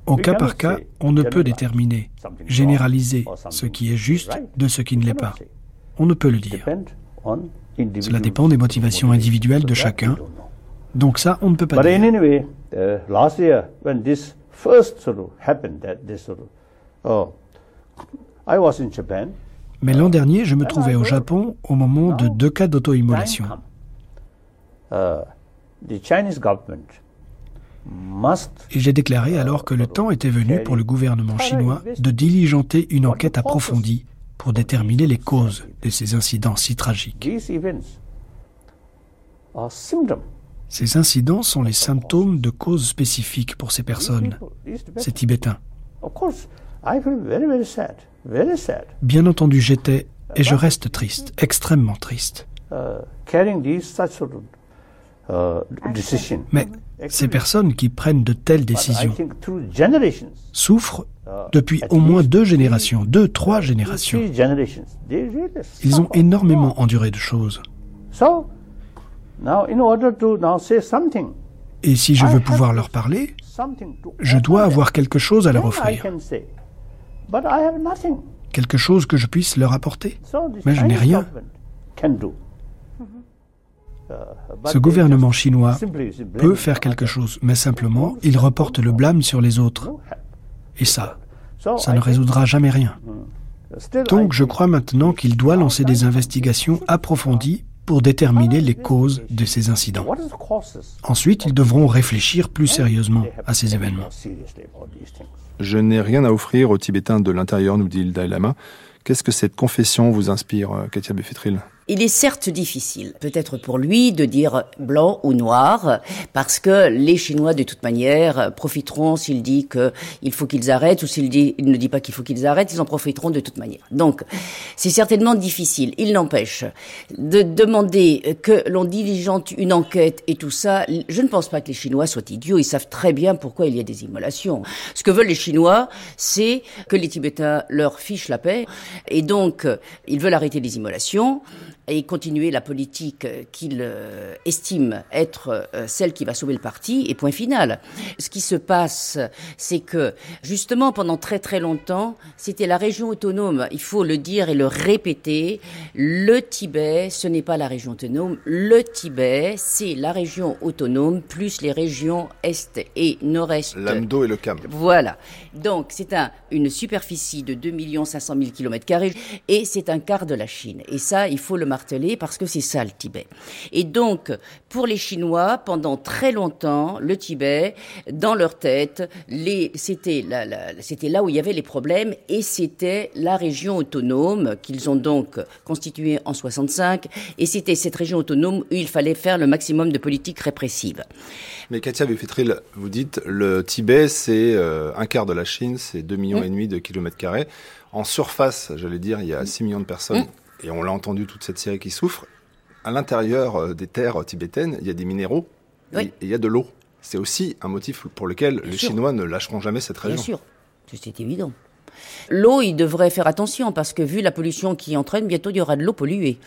Speaker 13: Au cas par cas, on ne peut déterminer, généraliser ce qui est juste de ce qui ne l'est pas. On ne peut le dire. Cela dépend des motivations individuelles de chacun. Donc ça, on ne peut pas dire. Mais l'an dernier, je me trouvais au Japon au moment de deux cas d'auto-immolation. Et j'ai déclaré alors que le temps était venu pour le gouvernement chinois de diligenter une enquête approfondie pour déterminer les causes de ces incidents si tragiques. Ces incidents sont les symptômes de causes spécifiques pour ces personnes, ces Tibétains. Bien entendu, j'étais et je reste triste, extrêmement triste. Mais ces personnes qui prennent de telles décisions souffrent depuis au moins deux générations, deux, trois générations. Ils ont énormément enduré de choses. Et si je veux pouvoir leur parler, je dois avoir quelque chose à leur offrir quelque chose que je puisse leur apporter. Mais je n'ai rien. Ce gouvernement chinois peut faire quelque chose, mais simplement, il reporte le blâme sur les autres. Et ça, ça ne résoudra jamais rien. Donc je crois maintenant qu'il doit lancer des investigations approfondies pour déterminer les causes de ces incidents. Ensuite, ils devront réfléchir plus sérieusement à ces événements.
Speaker 2: Je n'ai rien à offrir aux Tibétains de l'intérieur, nous dit le Dalai Lama. Qu'est-ce que cette confession vous inspire, euh, Katia Befetril?
Speaker 6: Il est certes difficile, peut-être pour lui, de dire blanc ou noir, parce que les Chinois, de toute manière, profiteront s'il dit qu'il faut qu'ils arrêtent, ou s'il dit, il ne dit pas qu'il faut qu'ils arrêtent, ils en profiteront de toute manière. Donc, c'est certainement difficile. Il n'empêche de demander que l'on diligente une enquête et tout ça. Je ne pense pas que les Chinois soient idiots. Ils savent très bien pourquoi il y a des immolations. Ce que veulent les Chinois, c'est que les Tibétains leur fichent la paix, et donc ils veulent arrêter les immolations et continuer la politique qu'il euh, estime être euh, celle qui va sauver le parti, et point final. Ce qui se passe, c'est que justement pendant très très longtemps, c'était la région autonome, il faut le dire et le répéter, le Tibet, ce n'est pas la région autonome, le Tibet, c'est la région autonome plus les régions Est et Nord-Est.
Speaker 2: L'Amdo et le Cam.
Speaker 6: Voilà. Donc c'est un, une superficie de 2 500 000 km et c'est un quart de la Chine. Et ça, il faut le marquer parce que c'est ça le Tibet. Et donc, pour les Chinois, pendant très longtemps, le Tibet, dans leur tête, c'était là où il y avait les problèmes et c'était la région autonome qu'ils ont donc constituée en 65 et c'était cette région autonome où il fallait faire le maximum de politique répressive.
Speaker 2: Mais Katia Bufetril, vous dites le Tibet, c'est euh, un quart de la Chine, c'est 2 millions mmh. et demi de kilomètres carrés. En surface, j'allais dire, il y a 6 millions de personnes. Mmh et on l'a entendu toute cette série qui souffre, à l'intérieur euh, des terres tibétaines, il y a des minéraux et il y a de l'eau. C'est aussi un motif pour lequel les Chinois ne lâcheront jamais cette région.
Speaker 6: Bien sûr, c'est évident. L'eau, il devrait faire attention parce que vu la pollution qui entraîne, bientôt il y aura de l'eau polluée.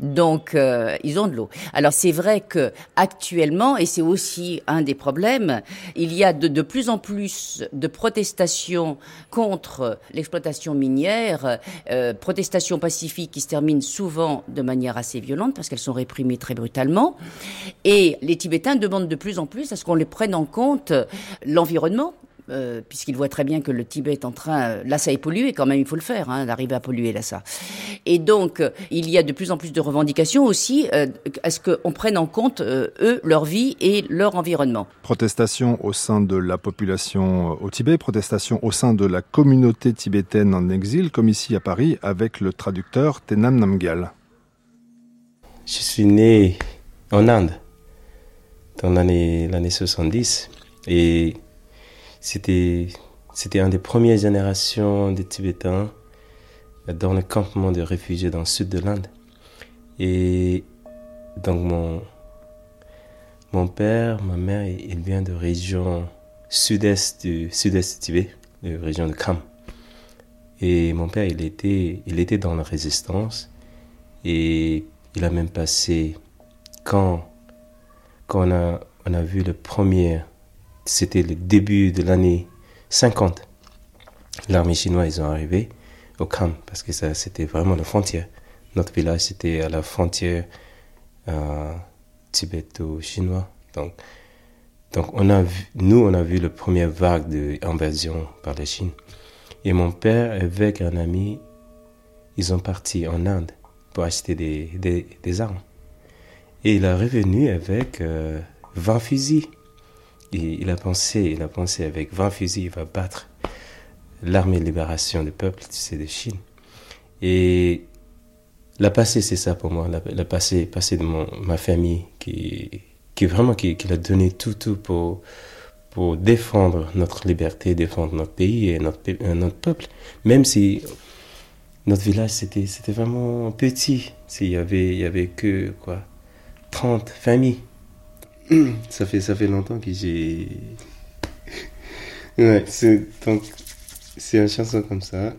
Speaker 6: Donc euh, ils ont de l'eau. Alors c'est vrai que actuellement, et c'est aussi un des problèmes, il y a de, de plus en plus de protestations contre l'exploitation minière, euh, protestations pacifiques qui se terminent souvent de manière assez violente parce qu'elles sont réprimées très brutalement. Et les Tibétains demandent de plus en plus à ce qu'on les prenne en compte l'environnement euh, puisqu'il voit très bien que le Tibet est en train, euh, là ça est pollué quand même, il faut le faire, hein, d'arriver à polluer là ça. Et donc euh, il y a de plus en plus de revendications aussi à ce qu'on prenne en compte eux, leur vie et leur environnement.
Speaker 2: Protestation au sein de la population au Tibet, protestation au sein de la communauté tibétaine en exil, comme ici à Paris avec le traducteur Tenam Namgyal.
Speaker 14: Je suis né en Inde dans l'année l'année 70 et c'était, c'était une des premières générations de Tibétains dans le campement de réfugiés dans le sud de l'Inde. Et donc mon, père, ma mère, il vient de région sud-est du sud-est Tibet, de région de Kham. Et mon père, il était, dans la résistance et il a même passé quand, quand on a, on a vu le premier c'était le début de l'année 50. L'armée chinoise, ils ont arrivé au camp parce que ça, c'était vraiment la frontière. Notre village, c'était à la frontière euh, tibéto-chinois. Donc, donc on a nous, on a vu la première vague d'invasion par la Chine. Et mon père, avec un ami, ils ont parti en Inde pour acheter des, des, armes. Et il est revenu avec 20 euh, il a pensé, il a pensé avec 20 fusils, il va battre l'armée de libération du peuple, c'est de Chine. Et la passé, c'est ça pour moi, la, passé, passé de mon, ma famille, qui, qui vraiment, qui, qui a donné tout, tout pour, pour défendre notre liberté, défendre notre pays et notre, euh, notre peuple. Même si notre village, c'était, c'était vraiment petit. Il y avait, il y avait que, quoi, 30 familles. ça fait ça fait longtemps que j'ai ouais c'est donc c'est une chanson comme ça.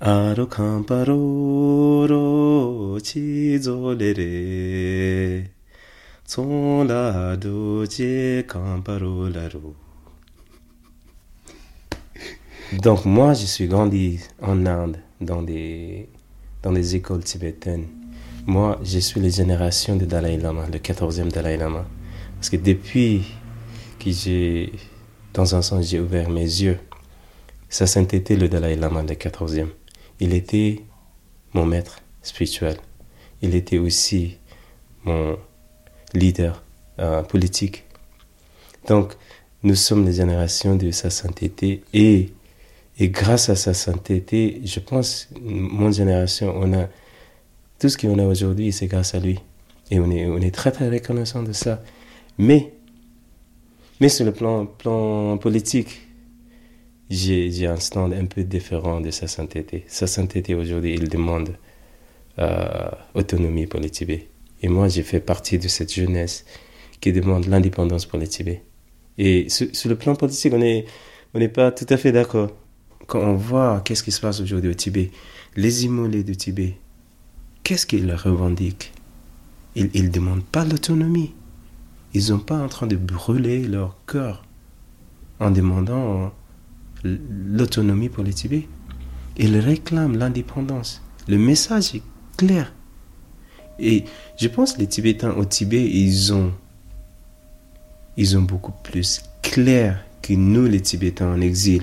Speaker 14: Aro Donc moi je suis grandi en Inde dans des dans des écoles tibétaines moi, je suis la génération de Dalai Lama, le 14e Dalai Lama. Parce que depuis que j'ai, dans un sens, j'ai ouvert mes yeux, sa sainteté, le Dalai Lama, le 14e, il était mon maître spirituel. Il était aussi mon leader euh, politique. Donc, nous sommes les générations de sa sainteté et, et grâce à sa sainteté, je pense, mon génération, on a tout ce qu'on a aujourd'hui, c'est grâce à lui. Et on est, on est très, très reconnaissant de ça. Mais, mais sur le plan, plan politique, j'ai un stand un peu différent de sa sainteté. Sa sainteté aujourd'hui, il demande euh, autonomie pour les Tibet. Et moi, j'ai fait partie de cette jeunesse qui demande l'indépendance pour les Tibet. Et sur, le plan politique, on n'est on pas tout à fait d'accord. Quand on voit qu'est-ce qui se passe aujourd'hui au Tibet, les immolés du Tibet, qu'est-ce qu'ils revendiquent Ils ne demandent pas l'autonomie. Ils ne sont pas en train de brûler leur cœur en demandant l'autonomie pour les Tibet. Ils réclament l'indépendance. Le message est clair. Et je pense que les Tibétains au Tibet, ils ont, ils ont beaucoup plus clair que nous, les Tibétains en exil.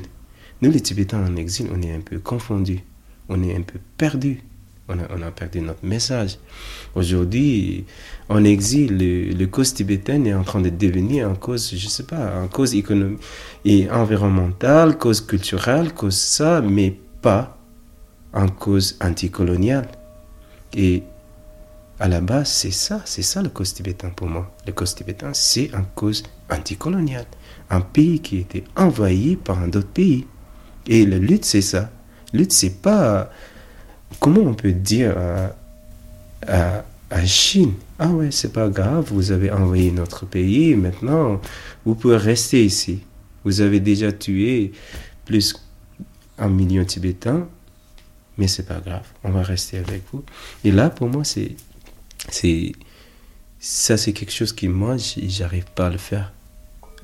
Speaker 14: Nous, les Tibétains en exil, on est un peu confondus. On est un peu perdus on a, perdu notre message. Aujourd'hui, en exil, le, cause tibétaine est en train de devenir une cause, je sais pas, une cause économique et environnementale, cause culturelle, cause ça, mais pas en cause anticoloniale. Et à la base, c'est ça, c'est ça le cause tibétain pour moi. Le cause tibétain, c'est une cause anticoloniale. Un pays qui était envahi par un autre pays. Et la lutte, c'est ça. La lutte, c'est pas comment on peut dire à, à, Chine, ah ouais, c'est pas grave, vous avez envoyé notre pays, maintenant vous pouvez rester ici. Vous avez déjà tué plus un million tibétain, mais c'est pas grave, on va rester avec vous. Et là, pour moi, c'est, c'est, ça, c'est quelque chose qui, moi, j'arrive pas à le faire.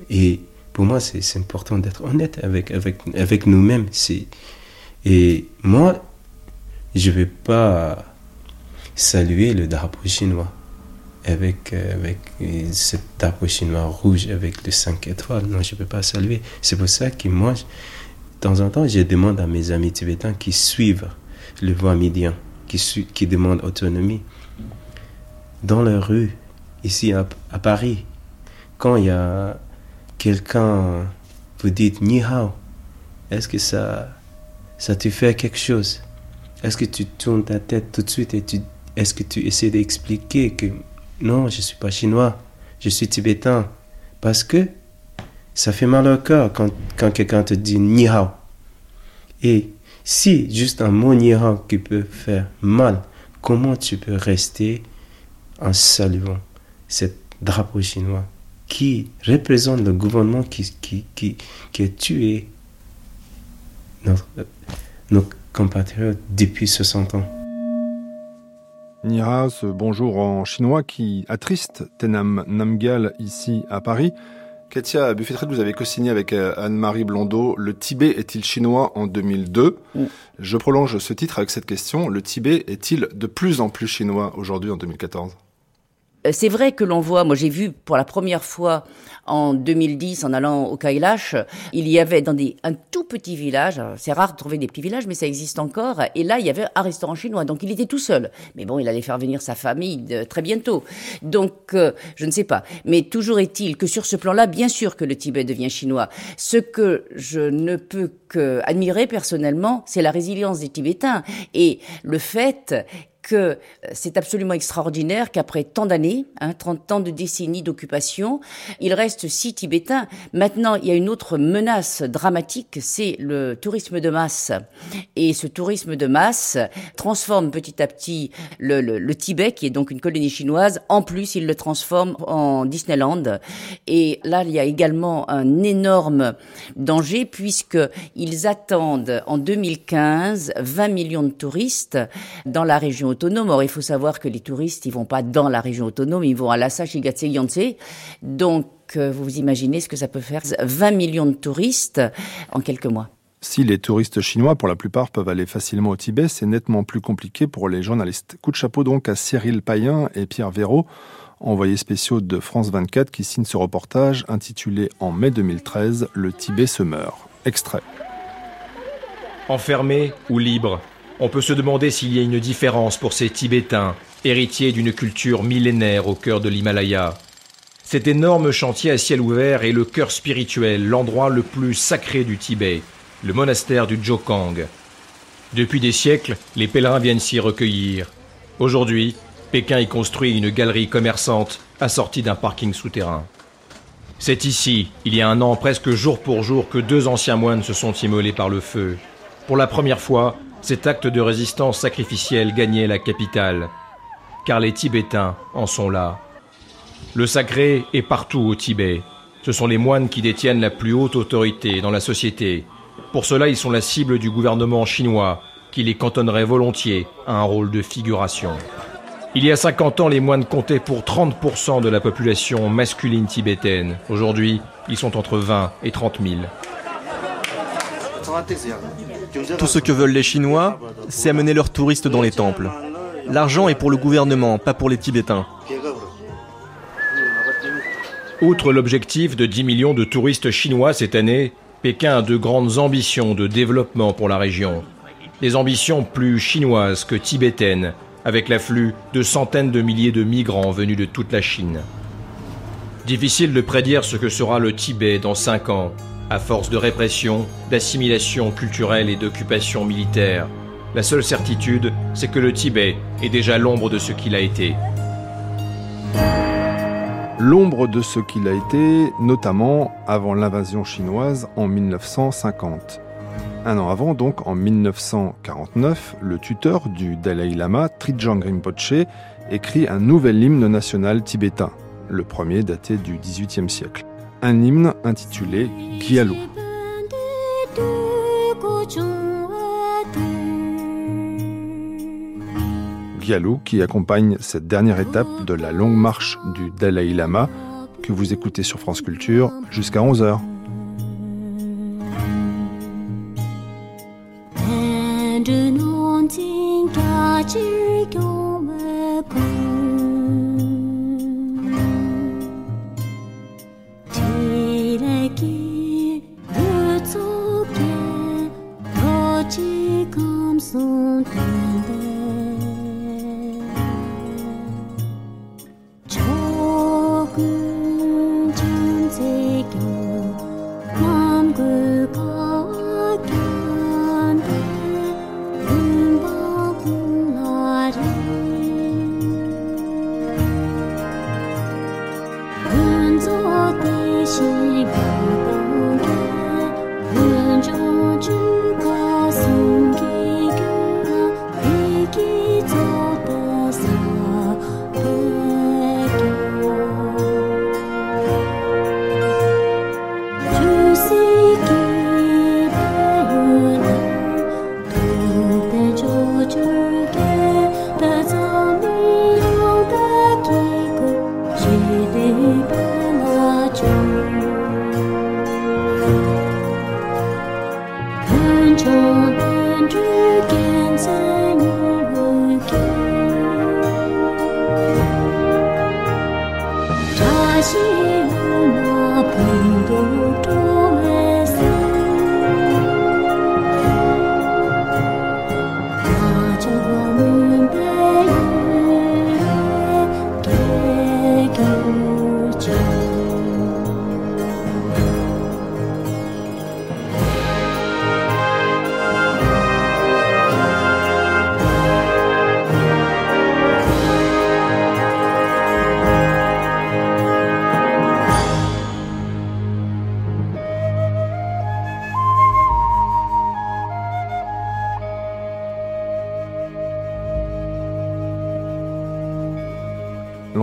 Speaker 14: Et pour moi, c'est important d'être honnête avec, avec, avec nous-mêmes. Et moi, je ne vais pas saluer le drapeau chinois avec, euh, avec ce drapeau chinois rouge avec les cinq étoiles. Non, je ne peux pas saluer. C'est pour ça que moi, de temps en temps, je demande à mes amis tibétains qui suivent le voie médian, qui, qui demandent autonomie, dans la rue, ici à, à Paris, quand il y a quelqu'un vous dites ni hao, est-ce que ça, ça te fait quelque chose? Est-ce que tu tournes ta tête tout de suite et tu, est-ce que tu essaies d'expliquer que non, je suis pas chinois, je suis tibétain? Parce que ça fait mal au cœur quand, quand quelqu'un te dit ni hao. Et si juste un mot ni hao qui peut faire mal, comment tu peux rester en saluant ce drapeau chinois qui représente le gouvernement qui, qui, qui, qui a tué? Nos, compatriotes depuis 60 ans.
Speaker 2: Nira, ce bonjour en chinois qui attriste Tenam Namgal ici à Paris. Katia Buffettret, vous avez co-signé avec euh, Anne-Marie Blondeau Le Tibet est-il chinois en 2002 Je prolonge ce titre avec cette question. Le Tibet est-il de plus en plus chinois aujourd'hui en 2014
Speaker 6: euh, c'est vrai que l'on voit, moi j'ai vu pour la première fois en 2010 en allant au Kailash, il y avait dans des, un tout petit village, c'est rare de trouver des petits villages mais ça existe encore, et là il y avait un restaurant chinois, donc il était tout seul. Mais bon, il allait faire venir sa famille très bientôt. Donc euh, je ne sais pas. Mais toujours est-il que sur ce plan-là, bien sûr que le Tibet devient chinois. Ce que je ne peux que admirer personnellement, c'est la résilience des Tibétains et le fait que euh, c'est absolument extraordinaire qu'après tant d'années, hein, 30 ans de décennies d'occupation, il reste si tibétain. Maintenant, il y a une autre menace dramatique, c'est le tourisme de masse. Et ce tourisme de masse transforme petit à petit le, le, le Tibet, qui est donc une colonie chinoise. En plus, il le transforme en Disneyland. Et là, il y a également un énorme danger puisque ils attendent en 2015 20 millions de touristes dans la région autonome. Or, il faut savoir que les touristes, ils vont pas dans la région autonome, ils vont à Lhasa, Shigatse, Yangtze. Donc, euh, vous imaginez ce que ça peut faire 20 millions de touristes en quelques mois.
Speaker 2: Si les touristes chinois, pour la plupart, peuvent aller facilement au Tibet, c'est nettement plus compliqué pour les journalistes. Coup de chapeau donc à Cyril Payen et Pierre Véraud, envoyés spéciaux de France 24, qui signent ce reportage intitulé en mai 2013 Le Tibet se meurt. Extrait.
Speaker 15: Enfermé ou libre on peut se demander s'il y a une différence pour ces Tibétains, héritiers d'une culture millénaire au cœur de l'Himalaya. Cet énorme chantier à ciel ouvert est le cœur spirituel, l'endroit le plus sacré du Tibet, le monastère du Jokang. Depuis des siècles, les pèlerins viennent s'y recueillir. Aujourd'hui, Pékin y construit une galerie commerçante assortie d'un parking souterrain. C'est ici, il y a un an presque jour pour jour, que deux anciens moines se sont immolés par le feu. Pour la première fois, cet acte de résistance sacrificielle gagnait la capitale, car les Tibétains en sont là. Le sacré est partout au Tibet. Ce sont les moines qui détiennent la plus haute autorité dans la société. Pour cela, ils sont la cible du gouvernement chinois, qui les cantonnerait volontiers à un rôle de figuration. Il y a 50 ans, les moines comptaient pour 30% de la population masculine tibétaine. Aujourd'hui, ils sont entre 20 et 30 000.
Speaker 16: Tout ce que veulent les Chinois, c'est amener leurs touristes dans les temples. L'argent est pour le gouvernement, pas pour les Tibétains.
Speaker 15: Outre l'objectif de 10 millions de touristes chinois cette année, Pékin a de grandes ambitions de développement pour la région. Des ambitions plus chinoises que tibétaines, avec l'afflux de centaines de milliers de migrants venus de toute la Chine. Difficile de prédire ce que sera le Tibet dans 5 ans, à force de répression, d'assimilation culturelle et d'occupation militaire, la seule certitude, c'est que le Tibet est déjà l'ombre de ce qu'il a été.
Speaker 2: L'ombre de ce qu'il a été, notamment avant l'invasion chinoise en 1950. Un an avant, donc en 1949, le tuteur du Dalai Lama, Trijang Rinpoche, écrit un nouvel hymne national tibétain, le premier daté du XVIIIe siècle un hymne intitulé Giallo.
Speaker 17: Giallo qui accompagne cette dernière étape de la longue marche du Dalai Lama que vous écoutez sur France Culture jusqu'à 11h. Come something tender.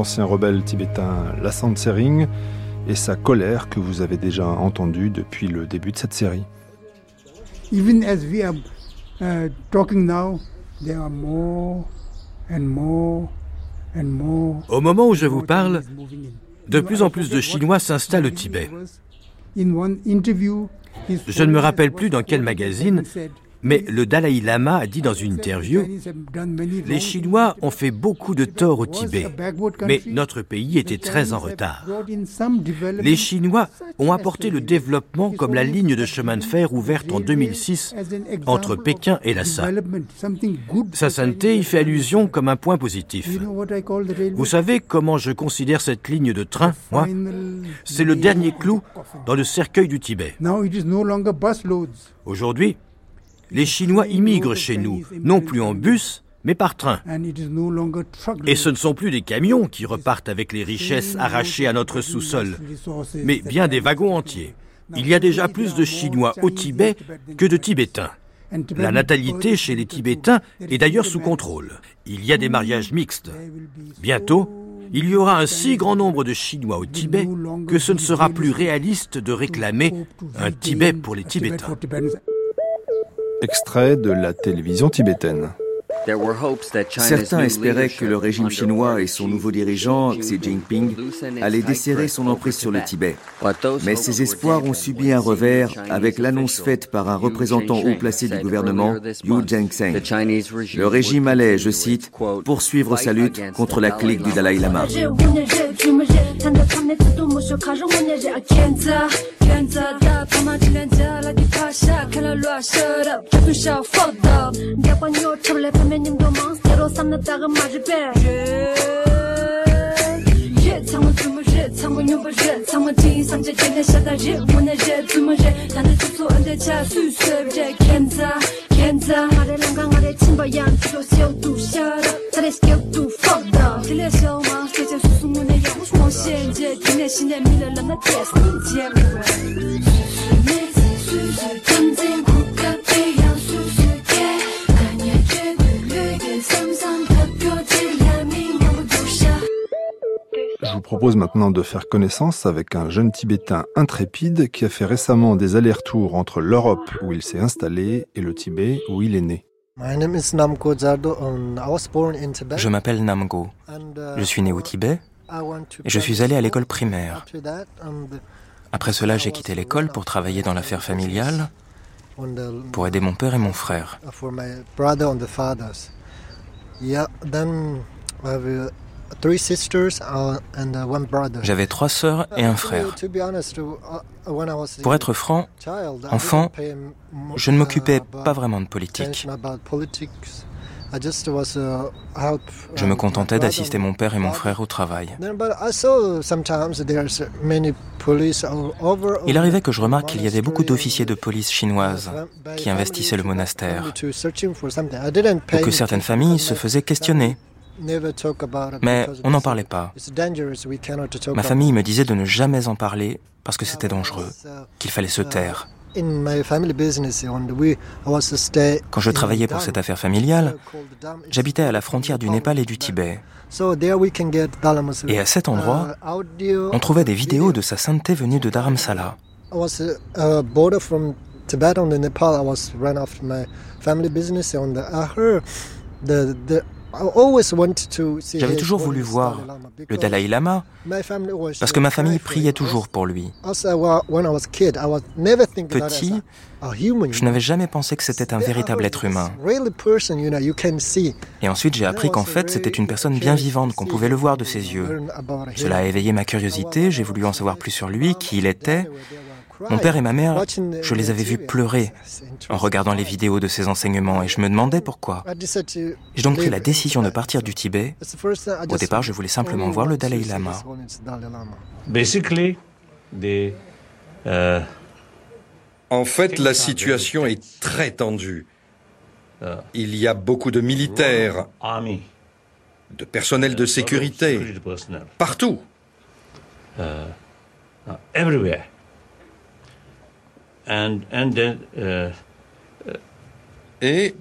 Speaker 17: L'ancien rebelle tibétain Lassant Sering et sa colère que vous avez déjà entendue depuis le début de cette série.
Speaker 18: Even as we are uh, talking now, there are more and more and more.
Speaker 19: Au moment où je vous parle, de plus en plus de Chinois s'installent au Tibet. Je ne me rappelle plus dans quel magazine, mais le Dalai Lama a dit dans une interview, les Chinois ont fait beaucoup de tort au Tibet, mais notre pays était très en retard. Les Chinois ont apporté le développement comme la ligne de chemin de fer ouverte en 2006 entre Pékin et Lhasa. Sa sainteté y fait allusion comme un point positif. Vous savez comment je considère cette ligne de train, moi? C'est le dernier clou dans le cercueil du Tibet. Aujourd'hui, les Chinois immigrent chez nous, non plus en bus, mais par train. Et ce ne sont plus des camions qui repartent avec les richesses arrachées à notre sous-sol, mais bien des wagons entiers. Il y a déjà plus de Chinois au Tibet que de Tibétains. La natalité chez les Tibétains est d'ailleurs sous contrôle. Il y a des mariages mixtes. Bientôt, il y aura un si grand nombre de Chinois au Tibet que ce ne sera plus réaliste de réclamer un Tibet pour les Tibétains
Speaker 17: extrait de la télévision tibétaine.
Speaker 20: Certains espéraient que le régime chinois et son nouveau dirigeant, Xi Jinping, allaient desserrer son emprise sur le Tibet. Mais ces espoirs ont subi un revers avec l'annonce faite par un représentant haut placé du gouvernement, Yu Zhengzheng. Le régime allait, je cite, poursuivre sa lutte contre la clique du Dalai Lama. tanda kame tato musho karo wane re a kenza. Kenza da pama jilanja la di pasha kala lua shut up. Jato sha fucked up. Gyapan yo chable pame nyamdo maas tero samna daga maribay yeah. 苍们这么热，苍们又不热，苍茫听上街天天下大雨，无奈热怎么热，难得出错俺的家，岁岁热见天子。天子，俺的浪岗，俺的青白烟，酒酒独享的，咱的酒独放的。天热小马，天天叔叔我的腰，我先接，天天心里
Speaker 17: 迷了，那天是你接。每经。Propose maintenant de faire connaissance avec un jeune Tibétain intrépide qui a fait récemment des allers-retours entre l'Europe où il s'est installé et le Tibet où il est né.
Speaker 21: Je m'appelle Namgo. Je suis né au Tibet et je suis allé à l'école primaire. Après cela, j'ai quitté l'école pour travailler dans l'affaire familiale, pour aider mon père et mon frère. J'avais trois sœurs et un frère. Pour être franc, enfant, je ne m'occupais pas vraiment de politique. Je me contentais d'assister mon père et mon frère au travail. Il arrivait que je remarque qu'il y avait beaucoup d'officiers de police chinoises qui investissaient le monastère, ou que certaines familles se faisaient questionner mais on n'en parlait pas. Ma famille me disait de ne jamais en parler parce que c'était dangereux, qu'il fallait se taire. Quand je travaillais pour cette affaire familiale, j'habitais à la frontière du Népal et du Tibet. Et à cet endroit, on trouvait des vidéos de sa sainteté venue de Dharamsala. J'avais toujours voulu voir le Dalai Lama parce que ma famille priait toujours pour lui. Petit, je n'avais jamais pensé que c'était un véritable être humain. Et ensuite, j'ai appris qu'en fait, c'était une personne bien vivante, qu'on pouvait le voir de ses yeux. Cela a éveillé ma curiosité, j'ai voulu en savoir plus sur lui, qui il était. Mon père et ma mère, je les avais vus pleurer en regardant les vidéos de ces enseignements et je me demandais pourquoi. J'ai donc pris la décision de partir du Tibet. Au départ, je voulais simplement voir le Dalai Lama.
Speaker 7: Euh, en fait, la situation est très tendue. Il y a beaucoup de militaires, de personnel de sécurité, partout. Euh, Uh, et,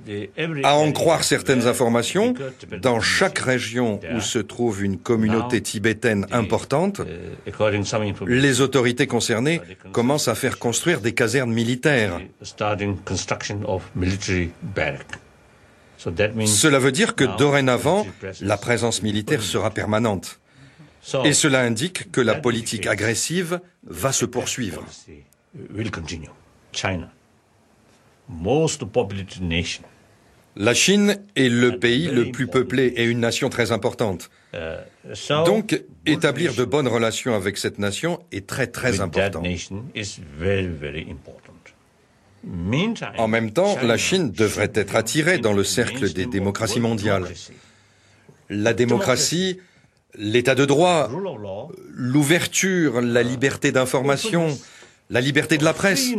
Speaker 7: à en croire certaines informations, dans chaque région où se trouve une communauté tibétaine importante, uh, les autorités concernées commencent à faire construire des casernes militaires. Cela veut dire que dorénavant, la présence militaire sera permanente. Et cela indique que la politique agressive va se poursuivre. La Chine est le pays le plus peuplé et une nation très importante. Uh, Donc, établir de bonnes relations avec cette nation est très très important. En même temps, la Chine devrait être attirée dans le cercle des démocraties mondiales. La démocratie, l'état de droit, l'ouverture, la liberté d'information, la liberté de la presse.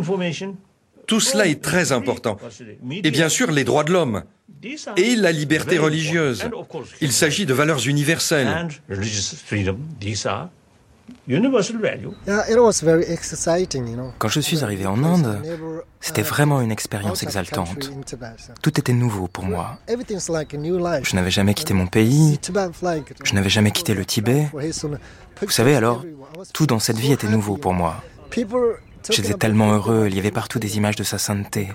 Speaker 7: Tout cela est très important. Et bien sûr, les droits de l'homme et la liberté religieuse. Il s'agit de valeurs universelles.
Speaker 21: Quand je suis arrivé en Inde, c'était vraiment une expérience exaltante. Tout était nouveau pour moi. Je n'avais jamais quitté mon pays, je n'avais jamais quitté le Tibet. Vous savez alors, tout dans cette vie était nouveau pour moi. J'étais tellement heureux, il y avait partout des images de sa sainteté.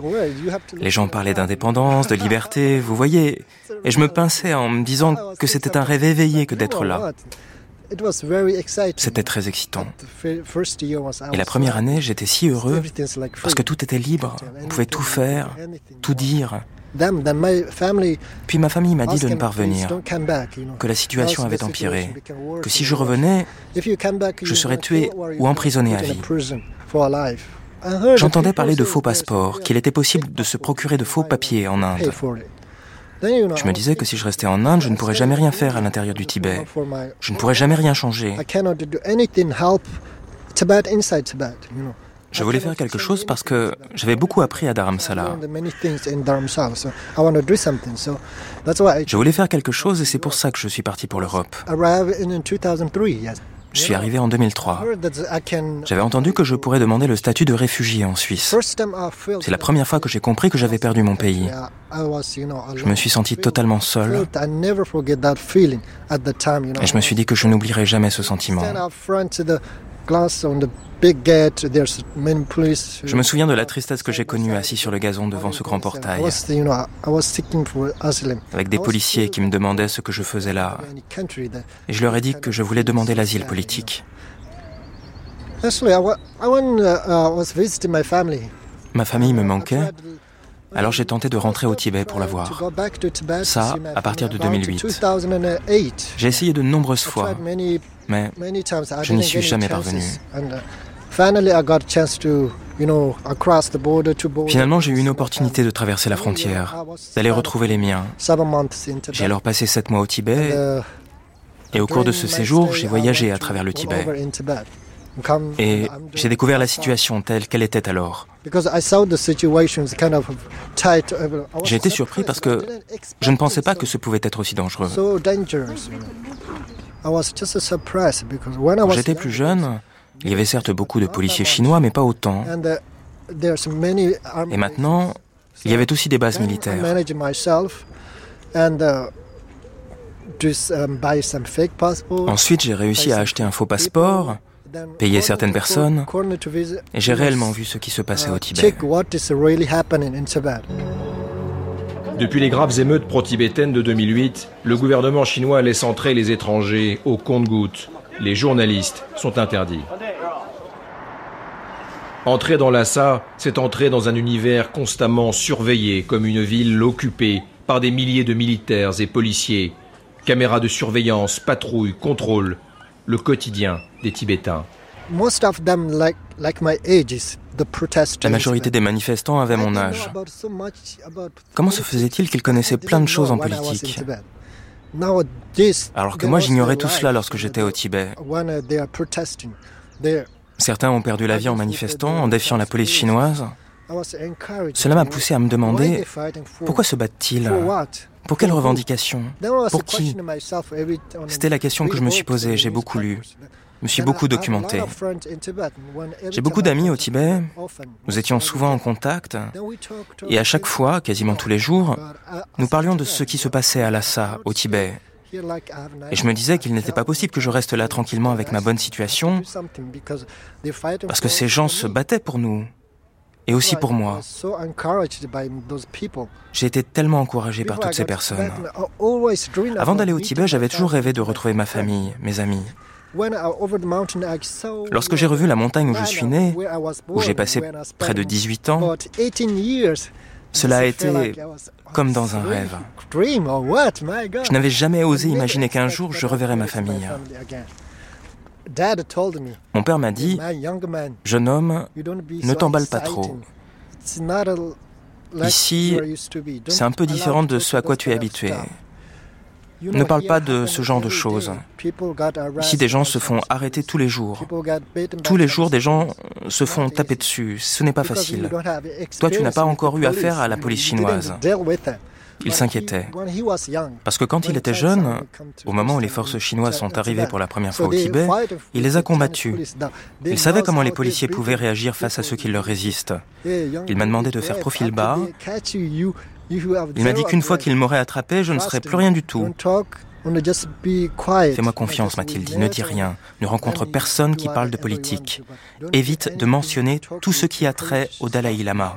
Speaker 21: Les gens parlaient d'indépendance, de liberté, vous voyez. Et je me pinçais en me disant que c'était un rêve éveillé que d'être là. C'était très excitant. Et la première année, j'étais si heureux parce que tout était libre, on pouvait tout faire, tout dire. Puis ma famille m'a dit de ne pas revenir, que la situation avait empiré, que si je revenais, je serais tué ou emprisonné à vie. J'entendais parler de faux passeports, qu'il était possible de se procurer de faux papiers en Inde. Je me disais que si je restais en Inde, je ne pourrais jamais rien faire à l'intérieur du Tibet. Je ne pourrais jamais rien changer. Je voulais faire quelque chose parce que j'avais beaucoup appris à Dharamsala. Je voulais faire quelque chose et c'est pour ça que je suis parti pour l'Europe. Je suis arrivé en 2003. J'avais entendu que je pourrais demander le statut de réfugié en Suisse. C'est la première fois que j'ai compris que j'avais perdu mon pays. Je me suis senti totalement seul. Et je me suis dit que je n'oublierai jamais ce sentiment. Je me souviens de la tristesse que j'ai connue assis sur le gazon devant ce grand portail, avec des policiers qui me demandaient ce que je faisais là. Et je leur ai dit que je voulais demander l'asile politique. Ma famille me manquait, alors j'ai tenté de rentrer au Tibet pour la voir. Ça, à partir de 2008. J'ai essayé de nombreuses fois, mais je n'y suis jamais parvenu. Finalement, j'ai eu une opportunité de traverser la frontière, d'aller retrouver les miens. J'ai alors passé sept mois au Tibet, et au cours de ce séjour, j'ai voyagé à travers le Tibet. Et j'ai découvert la situation telle qu'elle était alors. J'ai été surpris parce que je ne pensais pas que ce pouvait être aussi dangereux. Quand j'étais plus jeune, il y avait certes beaucoup de policiers chinois, mais pas autant. Et maintenant, il y avait aussi des bases militaires. Ensuite, j'ai réussi à acheter un faux passeport payer certaines personnes, et j'ai réellement vu ce qui se passait au Tibet.
Speaker 15: Depuis les graves émeutes pro-tibétaines de 2008, le gouvernement chinois laisse entrer les étrangers au compte-gouttes. Les journalistes sont interdits. Entrer dans Lhasa, c'est entrer dans un univers constamment surveillé comme une ville occupée par des milliers de militaires et policiers. Caméras de surveillance, patrouilles, contrôles, le quotidien des Tibétains.
Speaker 21: La majorité des manifestants avaient mon âge. Comment se faisait-il qu'ils connaissaient plein de choses en politique Alors que moi j'ignorais tout cela lorsque j'étais au Tibet. Certains ont perdu la vie en manifestant, en défiant la police chinoise. Cela m'a poussé à me demander pourquoi se battent-ils? Pour quelles revendications Pour qui C'était la question que je me suis posée. J'ai beaucoup lu, me suis beaucoup documenté. J'ai beaucoup d'amis au Tibet. Nous étions souvent en contact. Et à chaque fois, quasiment tous les jours, nous parlions de ce qui se passait à Lhasa, au Tibet. Et je me disais qu'il n'était pas possible que je reste là tranquillement avec ma bonne situation, parce que ces gens se battaient pour nous et aussi pour moi. J'ai été tellement encouragé par toutes ces personnes. Avant d'aller au Tibet, j'avais toujours rêvé de retrouver ma famille, mes amis. Lorsque j'ai revu la montagne où je suis né, où j'ai passé près de 18 ans, cela a été comme dans un rêve. Je n'avais jamais osé imaginer qu'un jour je reverrais ma famille. Mon père m'a dit, jeune homme, ne t'emballe pas trop. Ici, c'est un peu différent de ce à quoi tu es habitué. Ne parle pas de ce genre de choses. Ici, des gens se font arrêter tous les jours. Tous les jours, des gens se font taper dessus. Ce n'est pas facile. Toi, tu n'as pas encore eu affaire à la police chinoise. Il s'inquiétait. Parce que quand il était jeune, au moment où les forces chinoises sont arrivées pour la première fois au Tibet, il les a combattus. Il savait comment les policiers pouvaient réagir face à ceux qui leur résistent. Il m'a demandé de faire profil bas. Il m'a dit qu'une fois qu'il m'aurait attrapé, je ne serais plus rien du tout. Fais-moi confiance, m'a-t-il dit, ne dis rien, ne rencontre personne qui parle de politique. Évite de mentionner tout ce qui a trait au Dalai Lama.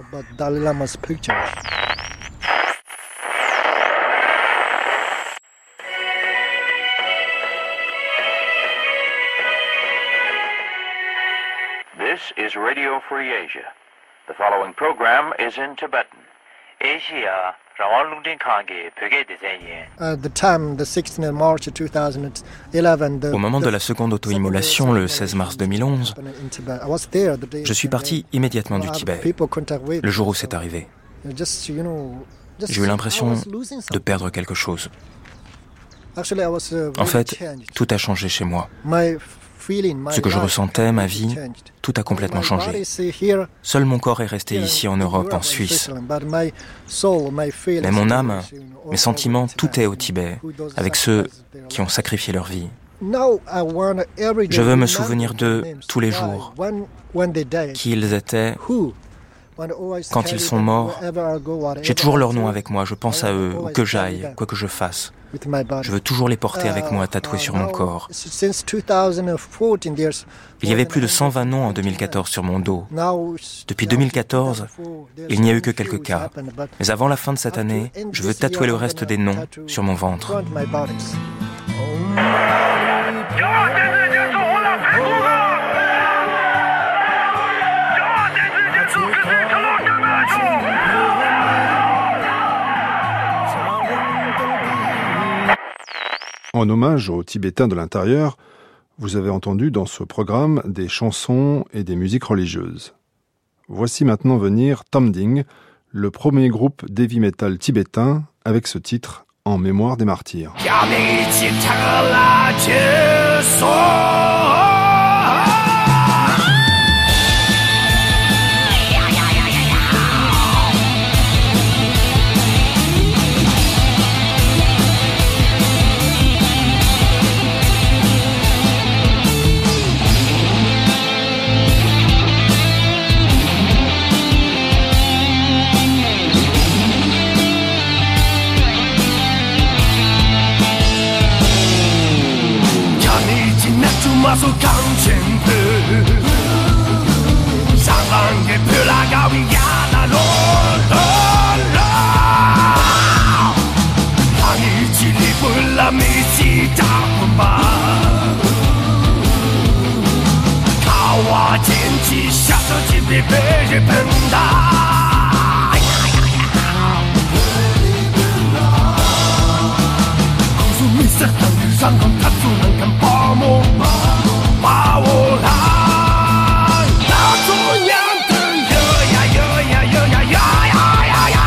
Speaker 21: Is Radio Free Asia. The following program is in Tibetan. Asia Au moment de la seconde auto-immolation, le 16 mars 2011, je suis parti immédiatement du Tibet, le jour où c'est arrivé. J'ai eu l'impression de perdre quelque chose. En fait, tout a changé chez moi. Ce que je ressentais, ma vie, tout a complètement changé. Seul mon corps est resté ici en Europe, en Suisse. Mais mon âme, mes sentiments, tout est au Tibet, avec ceux qui ont sacrifié leur vie. Je veux me souvenir d'eux tous les jours, qui ils étaient,
Speaker 22: Quand ils sont morts, j'ai toujours leur nom avec moi, je pense à eux, où que j'aille, quoi que je fasse. Je veux toujours les porter avec moi tatoués sur mon corps. Il y avait plus de 120 noms en 2014 sur mon dos. Depuis 2014, il n'y a eu que quelques cas. Mais avant la fin de cette année, je veux tatouer le reste des noms sur mon ventre.
Speaker 23: En hommage aux Tibétains de l'intérieur, vous avez entendu dans ce programme des chansons et des musiques religieuses. Voici maintenant venir Tamding, le premier groupe d'heavy metal tibétain avec ce titre En mémoire des martyrs. 手枪前飞，上膛也扑啦高比亚那罗罗，哪里去离不开米西达姆巴？卡瓦剑气，下手金鞭飞日本巴，呀呀呀！呼苏米色桑，上膛弹速难堪巴摩巴。大武郎，大姑娘，哟呀哟呀哟呀哟呀哟呀，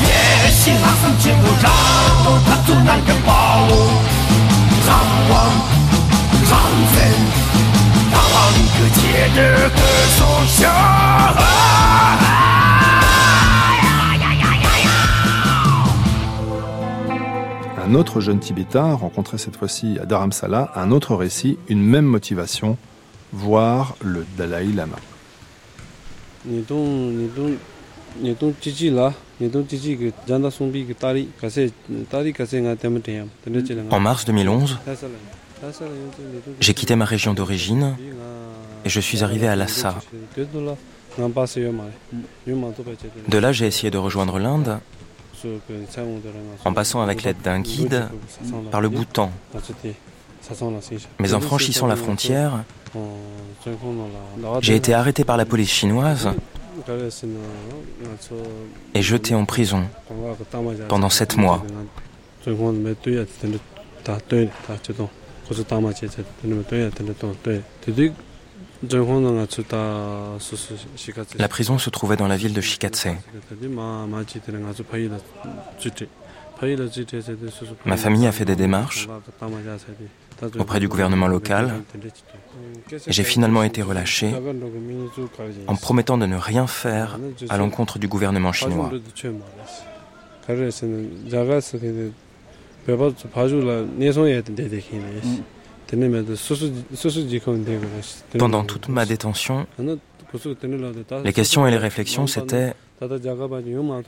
Speaker 23: 也许他曾经不让大姑娘把武郎忘，忘却，大半个夜的歌声响。Un autre jeune Tibétain, rencontré cette fois-ci à Dharamsala, un autre récit, une même motivation, voir le Dalai Lama.
Speaker 22: En mars 2011, j'ai quitté ma région d'origine et je suis arrivé à Lhasa. De là, j'ai essayé de rejoindre l'Inde en passant avec l'aide d'un guide par le Bhoutan. Mais en franchissant la frontière, j'ai été arrêté par la police chinoise et jeté en prison pendant sept mois. La prison se trouvait dans la ville de Shikatse. Ma famille a fait des démarches auprès du gouvernement local et j'ai finalement été relâché en promettant de ne rien faire à l'encontre du gouvernement chinois. Pendant toute ma détention, les questions et les réflexions, c'était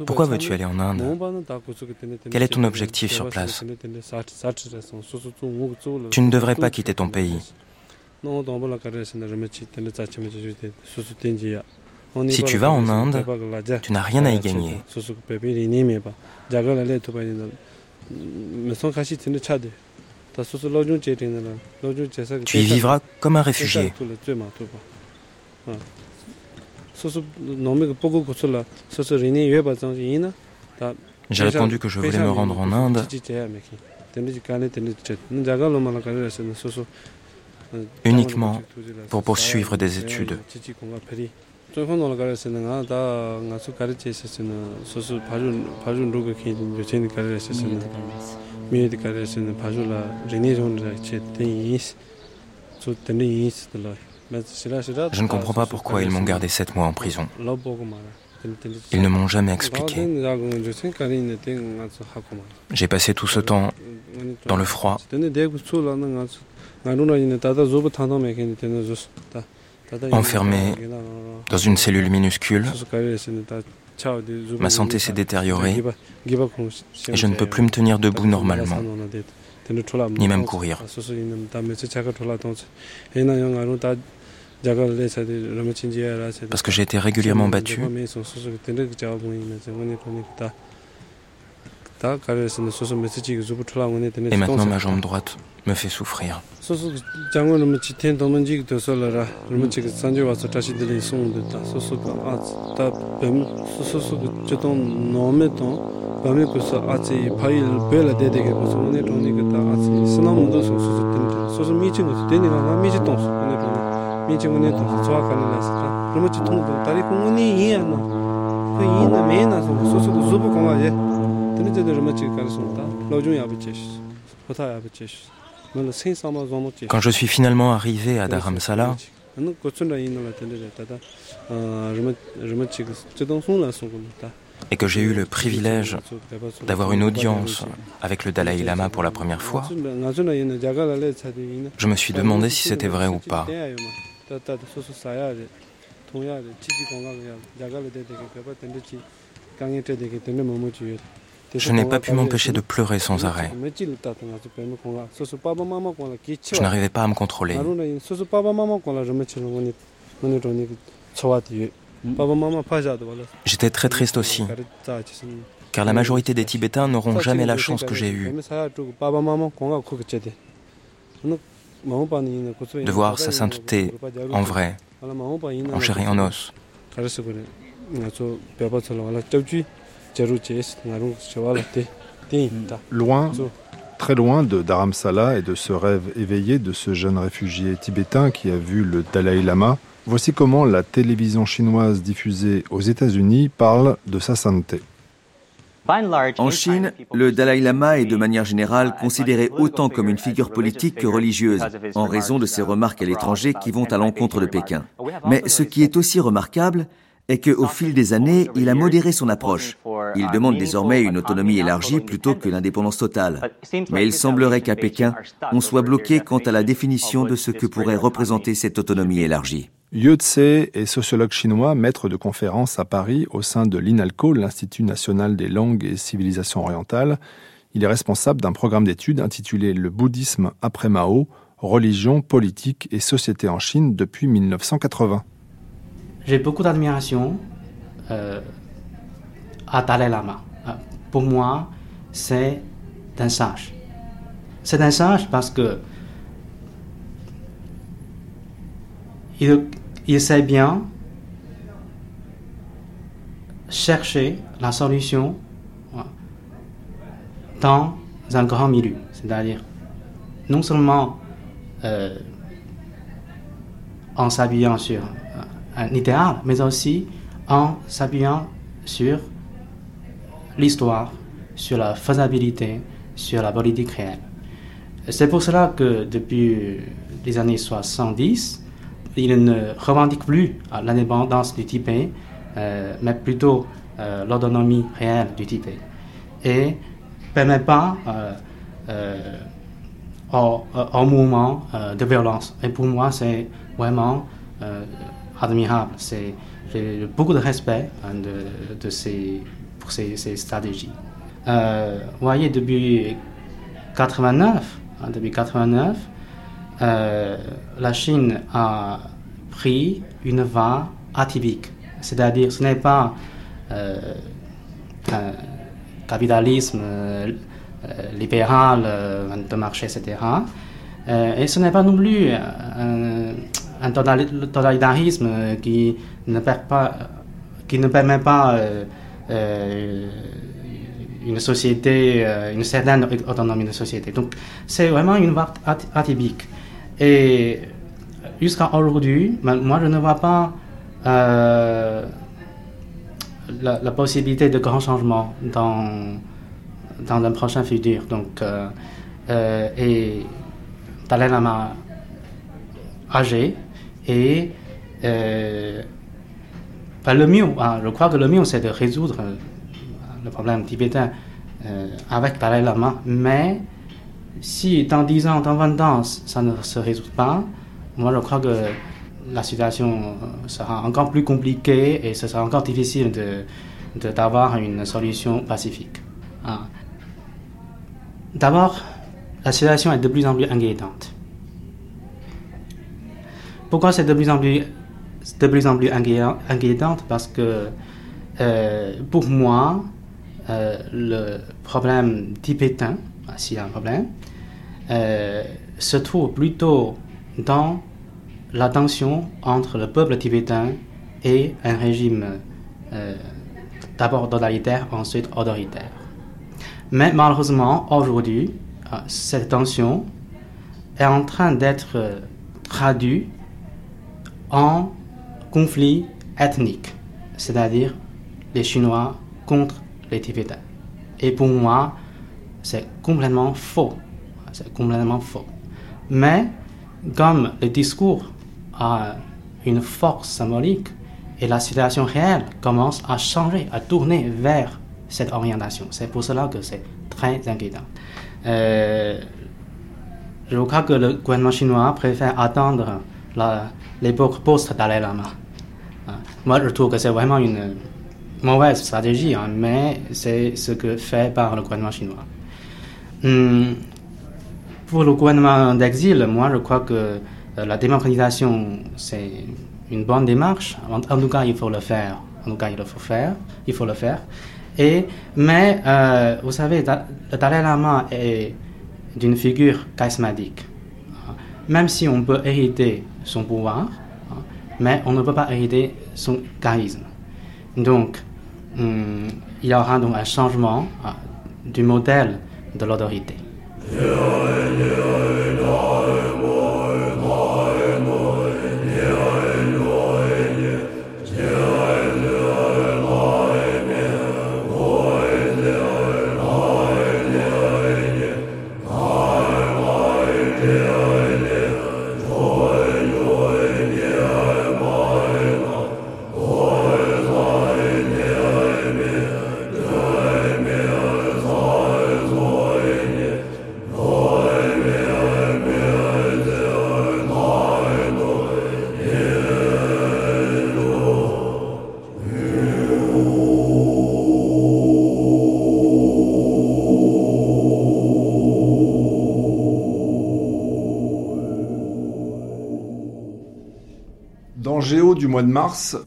Speaker 22: pourquoi veux-tu aller en Inde Quel est ton objectif sur place Tu ne devrais pas quitter ton pays. Si tu vas en Inde, tu n'as rien à y gagner. Tu y vivras comme un réfugié. J'ai répondu que je voulais me rendre en Inde. uniquement pour poursuivre des études. Je ne comprends pas pourquoi ils m'ont gardé sept mois en prison. Ils ne m'ont jamais expliqué. J'ai passé tout ce temps dans le froid. Enfermé dans une cellule minuscule. Ma santé s'est détériorée et je ne peux plus me tenir debout normalement, ni même courir. Parce que j'ai été régulièrement battu et maintenant ma jambe droite me fait souffrir. Quand je suis finalement arrivé à Dharamsala, et que j'ai eu le privilège d'avoir une audience avec le Dalai Lama pour la première fois, je me suis demandé si c'était vrai ou pas. Je n'ai pas pu m'empêcher de pleurer sans arrêt. Je n'arrivais pas à me contrôler. J'étais très triste aussi, car la majorité des Tibétains n'auront jamais la chance que j'ai eue de voir sa sainteté en vrai, en chair et en os.
Speaker 2: Loin, très loin de Dharamsala et de ce rêve éveillé de ce jeune réfugié tibétain qui a vu le Dalai Lama, voici comment la télévision chinoise diffusée aux États-Unis parle de sa sainteté.
Speaker 8: En Chine, le Dalai Lama est de manière générale considéré autant comme une figure politique que religieuse, en raison de ses remarques à l'étranger qui vont à l'encontre de Pékin. Mais ce qui est aussi remarquable, est qu'au fil des années, il a modéré son approche. Il demande désormais une autonomie élargie plutôt que l'indépendance totale. Mais il semblerait qu'à Pékin, on soit bloqué quant à la définition de ce que pourrait représenter cette autonomie élargie.
Speaker 2: Yu Tse est sociologue chinois, maître de conférences à Paris au sein de l'INALCO, l'Institut national des langues et civilisations orientales. Il est responsable d'un programme d'études intitulé Le bouddhisme après Mao, religion, politique et société en Chine depuis 1980
Speaker 24: j'ai beaucoup d'admiration euh, à Dalai Lama. Euh, pour moi, c'est un sage. C'est un sage parce que il, sait bien chercher la solution dans un grand milieu. C'est-à-dire, non seulement euh, en s'appuyant sur un idéal, mais aussi en s'appuyant sur l'histoire, sur la faisabilité, sur la politique réelle. C'est pour cela que depuis les années 70, il ne revendique plus l'indépendance du Tibet, euh, mais plutôt euh, l'autonomie réelle du Tibet. Et permet pas euh, au, mouvement de violence. Et pour moi, c'est vraiment admirable. C'est, j'ai beaucoup de respect hein, de, ces, pour ces, ces stratégies. Euh, vous voyez, depuis 89, hein, depuis 89 euh, la Chine a pris une voie atypique. C'est-à-dire, ce n'est pas euh, un capitalisme euh, libéral de marché, etc. et ce n'est pas non plus un un totalitarisme qui ne, pas, qui ne permet pas euh, euh, une société, euh, une certaine autonomie de société. Donc c'est vraiment une voie atypique. Et jusqu'à aujourd'hui, moi je ne vois pas la, possibilité de grands changements dans, dans un prochain futur. Donc, et Dalai Lama âgé, et euh, le mieux, hein, je crois que le mieux, c'est de résoudre euh, le problème tibétain euh, avec Lama. Mais si dans 10 ans, dans 20 ans, ça ne se résout pas, moi je crois que la situation sera encore plus compliquée et ce sera encore difficile d'avoir de, une solution pacifique. Ah. D'abord, la situation est de plus en plus inquiétante. Pourquoi c'est de plus en plus, de plus, en plus Parce que euh, pour moi, euh, le problème tibétain, ah, s'il y a un problème, euh, se trouve plutôt dans la tension entre le peuple tibétain et un régime d'abord totalitaire, ensuite autoritaire. Mais malheureusement, aujourd'hui, cette tension est en train d'être traduite en conflit ethnique, c'est-à-dire les Chinois contre les Tibétains. Et pour moi, c'est complètement faux. C'est complètement faux. Mais comme le discours a une force symbolique et la situation réelle commence à changer, à tourner vers cette orientation. C'est pour cela que c'est très inquiétant. Euh, je crois que le gouvernement chinois préfère attendre l'époque post-Dalai Lama. Hein. Moi, je trouve que c'est vraiment une mauvaise stratégie, hein, mais c'est ce que fait par le gouvernement chinois. Hum, pour le gouvernement d'exil, moi, je crois que euh, la démocratisation, c'est une bonne démarche. En, tout cas, il faut le faire. En tout cas, il faut faire. Il faut le faire. Et, mais, euh, vous savez, le Dalai Lama est d'une figure charismatique. Même si on peut hériter son pouvoir, mais on ne peut pas hériter son charisme. Donc, hum, il y aura donc un changement euh, du modèle de l'autorité.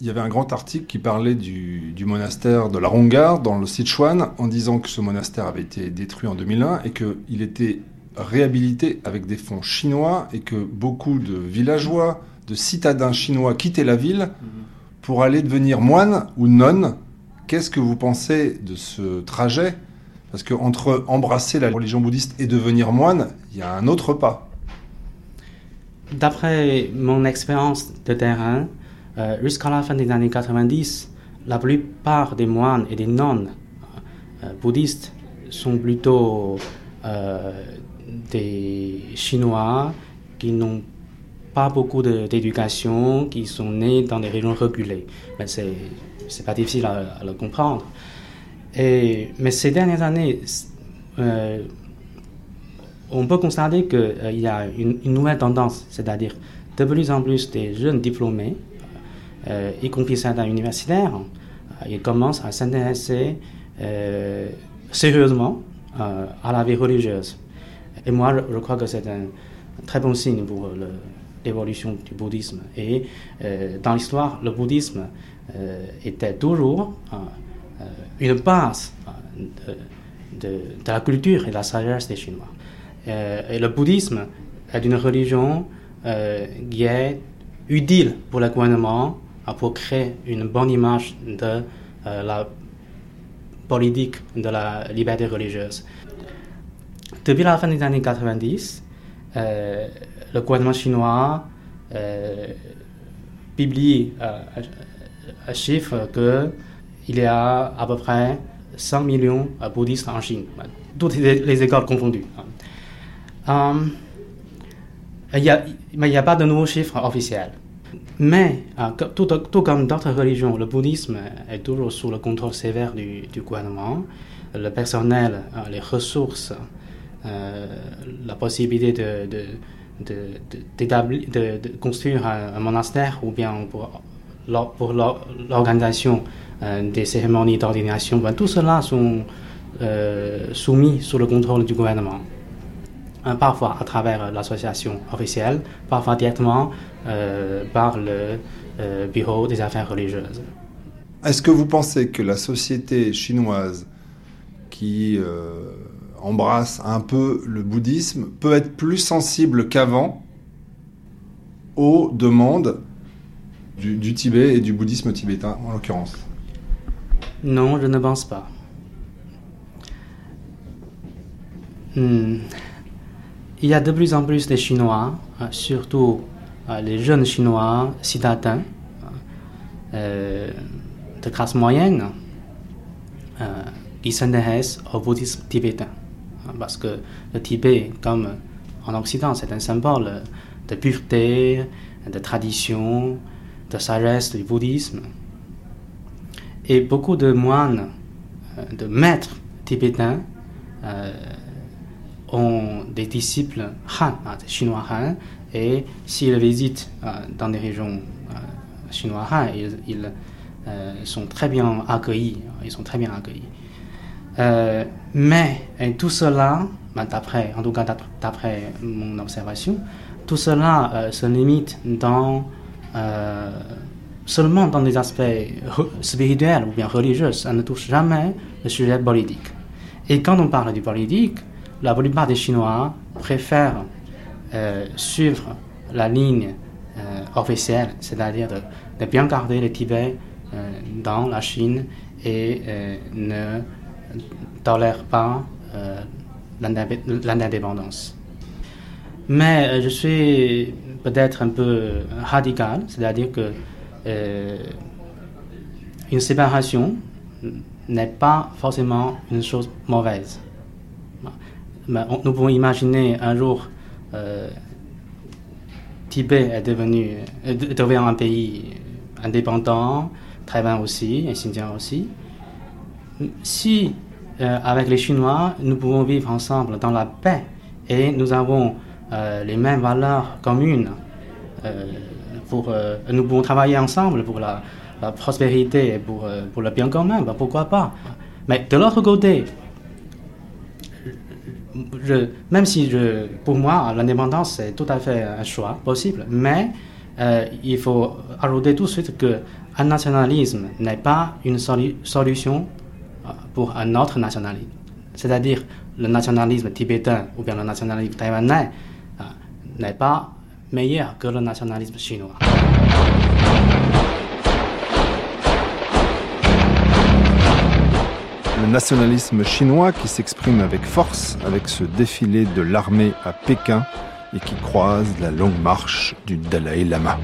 Speaker 2: Il y avait un grand article qui parlait du, monastère de la Rongar dans le Sichuan en disant que ce monastère avait été détruit en 2001 et qu'il était réhabilité avec des fonds chinois et que beaucoup de villageois, de citadins chinois quittaient la ville pour aller devenir moines ou nonnes. Qu'est-ce que vous pensez de ce trajet? Parce qu'entre embrasser la religion bouddhiste et devenir moine, il y a un autre pas.
Speaker 24: D'après mon expérience de terrain, jusqu'à la fin des années 90, la plupart des moines et des nonnes euh, bouddhistes sont plutôt euh, des Chinois qui n'ont pas beaucoup d'éducation, qui sont nés dans des régions reculées. Mais c'est, pas difficile à, le comprendre. Et, mais ces dernières années, on peut constater qu'il y a une, une nouvelle tendance, c'est-à-dire de plus en plus des jeunes diplômés euh, y compris certains universitaires, euh, ils commencent à s'intéresser euh, sérieusement à la vie religieuse. Et moi, je crois que c'est un très bon signe pour l'évolution du bouddhisme. Et dans l'histoire, le bouddhisme était toujours une base de, de, la culture et de la sagesse des Chinois. et le bouddhisme est une religion qui est utile pour le gouvernement pour créer une bonne image de euh, la politique de la liberté religieuse. Depuis la fin des années 90, euh, le gouvernement chinois euh, publie un chiffre qu'il y a à peu près 100 millions de bouddhistes en Chine, toutes les, écoles confondues. il n'y a, pas de nouveaux chiffres officiels. Mais, euh, tout, comme d'autres religions, le bouddhisme est toujours sous le contrôle sévère du, gouvernement. Le personnel, euh, les ressources, euh, la possibilité de, construire un, monastère ou bien pour, l'organisation des cérémonies d'ordination, ben, tout cela sont soumis sous le contrôle du gouvernement. Parfois à travers l'association officielle, parfois directement par le bureau des affaires religieuses.
Speaker 2: Est-ce que vous pensez que la société chinoise qui euh, embrasse un peu le bouddhisme peut être plus sensible qu'avant aux demandes du, Tibet et du bouddhisme tibétain en l'occurrence?
Speaker 24: Non, je ne pense pas. Hmm. Il y a de plus en plus de Chinois, euh, surtout euh, les jeunes Chinois citadins, de classe moyenne, euh, ils s'intéressent au bouddhisme tibétain. Parce que le Tibet, comme en Occident, c'est un symbole de pureté, de tradition, de sagesse du bouddhisme. Et beaucoup de moines, euh, de maîtres tibétains, euh, ont des disciples Han, hein, des Chinois Han, et s'ils visitent dans des régions chinois Han, ils euh, sont très bien accueillis. Ils sont très bien accueillis. Euh, mais tout cela, ben, en tout cas d'après mon observation, tout cela euh, se limite dans seulement dans des aspects spirituels ou bien religieux. Ça ne touche jamais le sujet politique. Et quand on parle du politique, la plupart des Chinois préfèrent suivre la ligne officielle, c'est-à-dire de, bien garder le Tibet euh, dans la Chine et euh, ne tolère pas euh, l'indépendance. Mais je suis peut-être un peu radical, c'est-à-dire que une séparation n'est pas forcément une chose mauvaise. nous pouvons imaginer un jour Tibet est devenu, un pays indépendant, Taïwan aussi et Xinjiang aussi. Si, euh, avec les Chinois, nous pouvons vivre ensemble dans la paix et nous avons euh, les mêmes valeurs communes, euh, pour, nous pouvons travailler ensemble pour la, prospérité et pour, pour le bien commun, ben pourquoi pas Mais de l'autre côté, même si je, pour moi l'indépendance c'est tout à fait un choix possible, mais il faut ajouter tout de suite que un nationalisme n'est pas une solution euh, pour un autre nationalisme. C'est-à-dire le nationalisme tibétain ou bien le nationalisme taïwanais euh, n'est pas meilleur que le nationalisme chinois.
Speaker 2: Le nationalisme chinois qui s'exprime avec force avec ce défilé de l'armée à Pékin et qui croise la longue marche du Dalai Lama.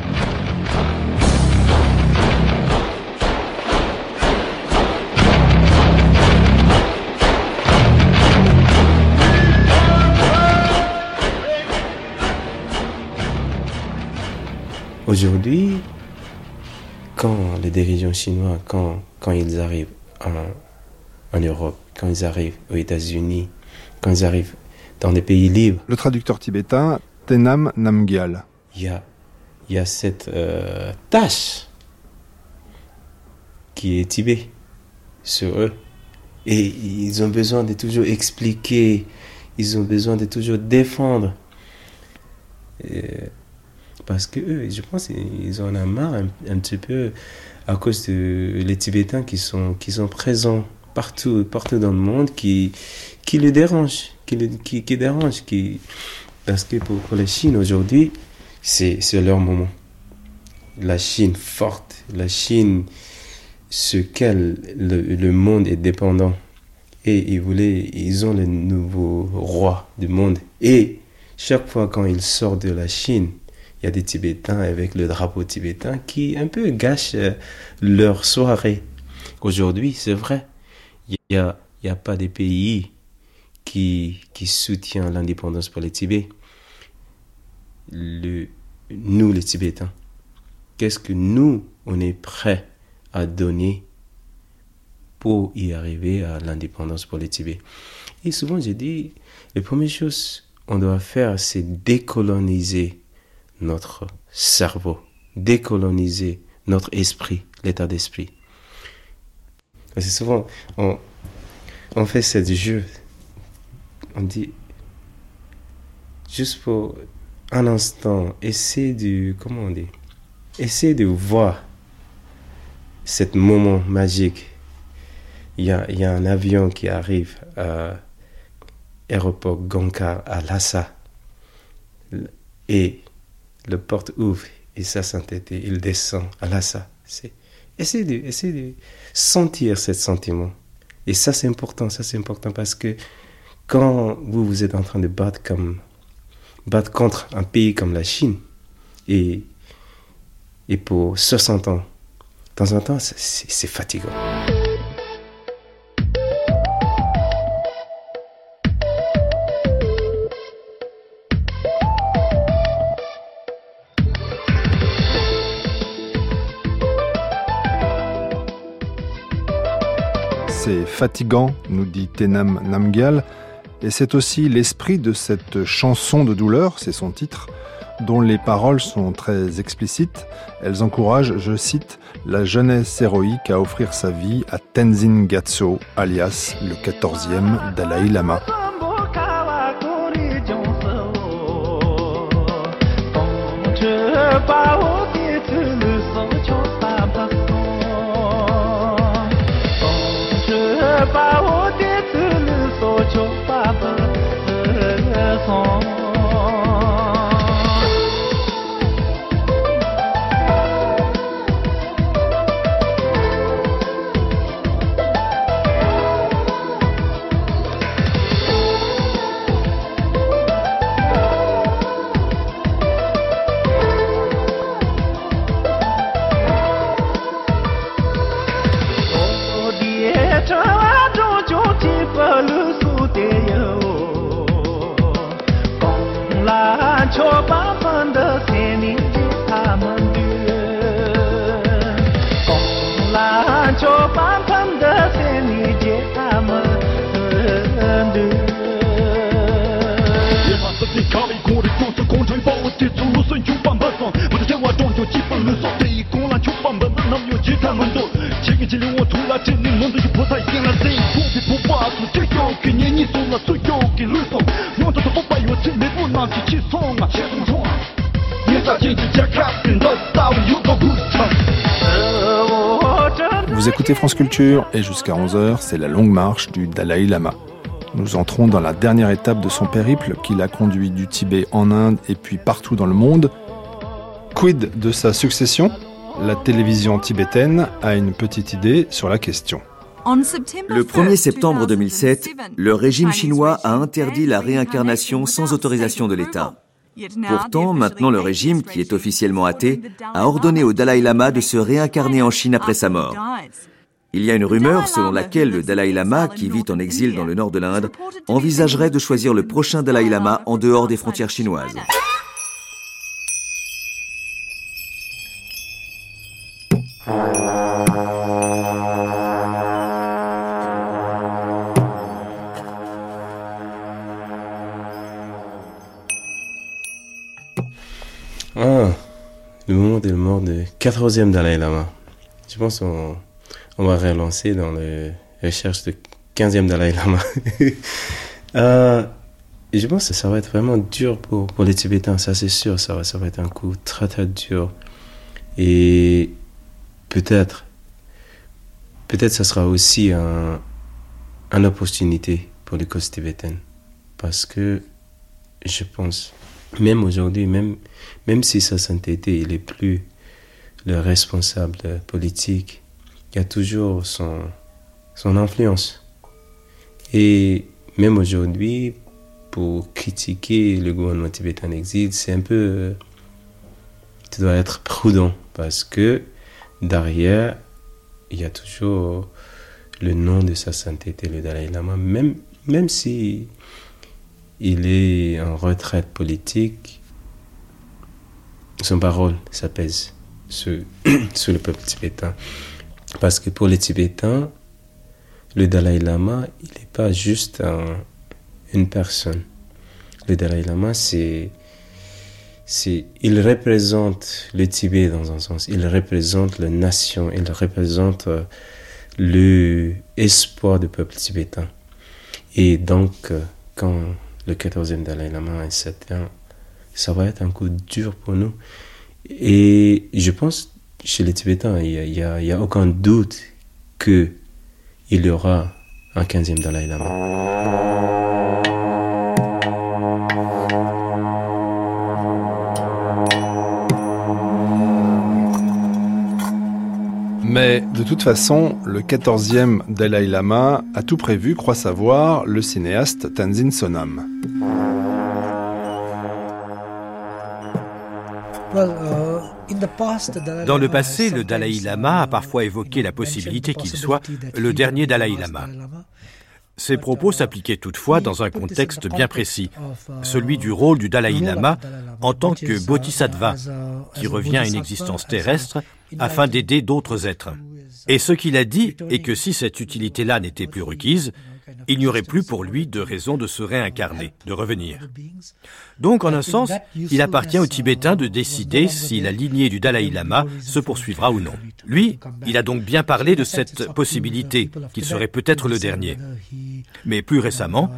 Speaker 14: Aujourd'hui, quand les dirigeants chinois, quand, quand ils arrivent en, en Europe, quand ils arrivent aux États-Unis, quand ils arrivent dans des pays libres.
Speaker 2: Le traducteur tibétain, Tenam Namgyal.
Speaker 14: Il y a, y a cette euh, tâche qui est Tibet sur eux. Et ils ont besoin de toujours expliquer, ils ont besoin de toujours défendre. Et parce que eux, je pense qu'ils en ont marre un, petit peu à cause de les Tibétains qui sont, qui sont présents partout, partout dans le monde, qui, qui les dérangent, qui, qui, qui dérangent, qui, parce que pour, pour la Chine aujourd'hui, c'est leur moment. La Chine forte, la Chine ce qu'elle le, le, monde est dépendant. Et ils voulaient, ils ont le nouveau roi du monde. Et chaque fois quand ils sortent de la Chine, il y a des Tibétains avec le drapeau tibétain qui un peu gâchent euh, leur soirée. Aujourd'hui, c'est vrai, il n'y a, a pas des pays qui, qui soutiennent l'indépendance pour les Tibet. Le, nous, les Tibétains, qu'est-ce que nous, on est prêts à donner pour y arriver à l'indépendance pour les Tibet Et souvent, j'ai dit, les premières choses on doit faire, c'est décoloniser notre cerveau, décoloniser notre esprit, l'état d'esprit. Parce souvent, on, fait ce jeu, on dit, juste pour un instant, essayer de, comment on dit, essayer de voir ce moment magique. Il y, a, un avion qui arrive à l'aéroport Gonkar à Lhasa. Et le porte ouvre et ça s'entêter, il descend à Lhasa. Essayez de, sentir ce sentiment. Et ça, c'est important, ça, c'est important parce que quand vous, vous êtes en train de battre, comme, battre contre un pays comme la Chine, et, et pour 60 ans, de temps en temps, c'est fatigant.
Speaker 2: Fatigant, nous dit Tenam Namgyal, et c'est aussi l'esprit de cette chanson de douleur, c'est son titre, dont les paroles sont très explicites. Elles encouragent, je cite, la jeunesse héroïque à offrir sa vie à Tenzin Gyatso, alias le 14e Dalai Lama. song Vous écoutez France Culture et jusqu'à 11h, c'est la longue marche du Dalai Lama. Nous entrons dans la dernière étape de son périple qui l'a conduit du Tibet en Inde et puis partout dans le monde. Quid de sa succession? La télévision tibétaine a une petite idée sur la question.
Speaker 8: Le 1er septembre 2007, le régime chinois a interdit la réincarnation sans autorisation de l'État. Pourtant, maintenant le régime, qui est officiellement athée, a ordonné au Dalai Lama de se réincarner en Chine après sa mort. Il y a une rumeur selon laquelle le Dalai Lama, qui vit en exil dans le nord de l'Inde, envisagerait de choisir le prochain Dalai Lama en dehors des frontières chinoises.
Speaker 14: 14e Dalai Lama. Je pense qu'on on va relancer dans les recherches du 15e Dalai Lama. euh, je pense que ça va être vraiment dur pour, pour les Tibétains, ça c'est sûr, ça va, ça va être un coup très très dur. Et peut-être, peut-être ça sera aussi un, une opportunité pour les causes tibétaines. Parce que je pense, même aujourd'hui, même, même si sa sainteté, il est plus le responsable politique, y a toujours son, son influence. Et même aujourd'hui, pour critiquer le gouvernement tibétain en exil, c'est un peu... Tu dois être prudent parce que derrière, il y a toujours le nom de sa sainteté, le Dalai Lama, même, même si il est en retraite politique, son parole, ça pèse sur, le peuple tibétain. Parce que pour les Tibétains, le Dalai Lama, il n'est pas juste une personne. le Dalai Lama, c'est il représente le Tibet dans un sens, il représente la nation, il représente euh, le espoir du peuple tibétain. Et donc, euh, quand le 14e Dalai Lama est 7 ans, ça va être un coup dur pour nous. Et je pense, chez les Tibétains, il n'y a, aucun doute qu'il y aura un 15e Dalai Lama.
Speaker 2: Mais de toute façon, le 14e Dalai Lama a tout prévu, croit savoir le cinéaste Tanzin Sonam.
Speaker 11: Dans le passé, le Dalai Lama a parfois évoqué la possibilité qu'il soit le dernier Dalai Lama. Ces propos s'appliquaient toutefois dans un contexte bien précis, celui du rôle du Dalai Lama en tant que bodhisattva, qui revient à une existence terrestre afin d'aider d'autres êtres. Et ce qu'il a dit est que si cette utilité-là n'était plus requise, il n'y aurait plus pour lui de raison de se réincarner, de revenir. Donc, en un sens, il appartient aux Tibétains de décider si la lignée du Dalai Lama se poursuivra ou non. Lui, il a donc bien parlé de cette possibilité, qu'il serait peut-être le dernier. Mais plus récemment,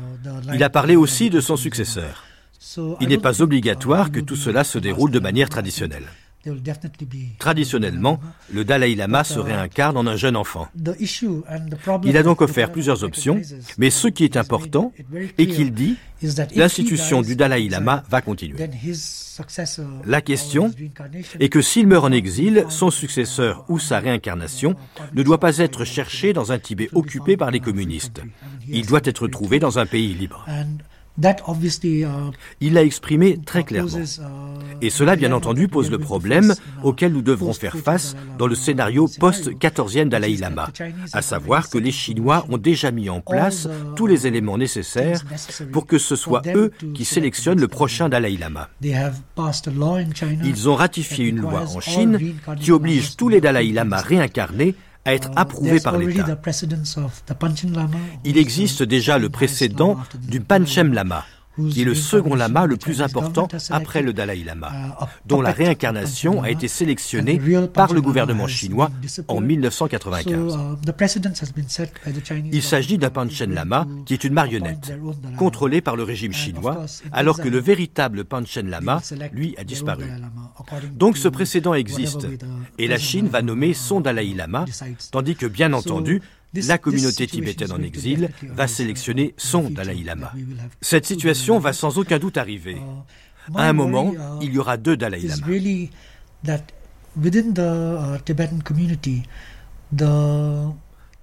Speaker 11: il a parlé aussi de son successeur. Il n'est pas obligatoire que tout cela se déroule de manière traditionnelle. Traditionnellement, le Dalai Lama se réincarne en un jeune enfant. Il a donc offert plusieurs options, mais ce qui est important est qu'il dit l'institution du Dalai Lama va continuer. La question est que s'il meurt en exil, son successeur ou sa réincarnation ne doit pas être cherché dans un Tibet occupé par les communistes. Il doit être trouvé dans un pays libre. Uh, Il l'a exprimé très clairement. Uh, Et cela, bien entendu, pose le problème uh, auquel nous devrons faire face dans le scénario post-14e Dalai Lama, à savoir que les Chinois ont déjà mis en place tous les éléments nécessaires pour que ce soit eux qui sélectionnent le prochain Dalai Lama. Ils ont ratifié une loi en Chine qui oblige tous les Dalai Lama réincarnés à être approuvé par l'État. Il existe déjà le précédent du Panchem Lama, qui est le second lama le plus important après le Dalai Lama, dont la réincarnation a été sélectionnée par le gouvernement chinois en 1995. Uh, Il s'agit d'un Panchen Lama qui est une marionnette, contrôlée par le régime chinois, alors que le véritable Panchen Lama, lui, a disparu. Donc ce précédent existe, et la Chine va nommer son Dalai Lama, tandis que, bien entendu, la communauté tibétaine en exil va sélectionner son Dalai Lama. Cette situation va sans aucun doute arriver. Uh, à un moment, uh, il y aura deux Dalai Lama.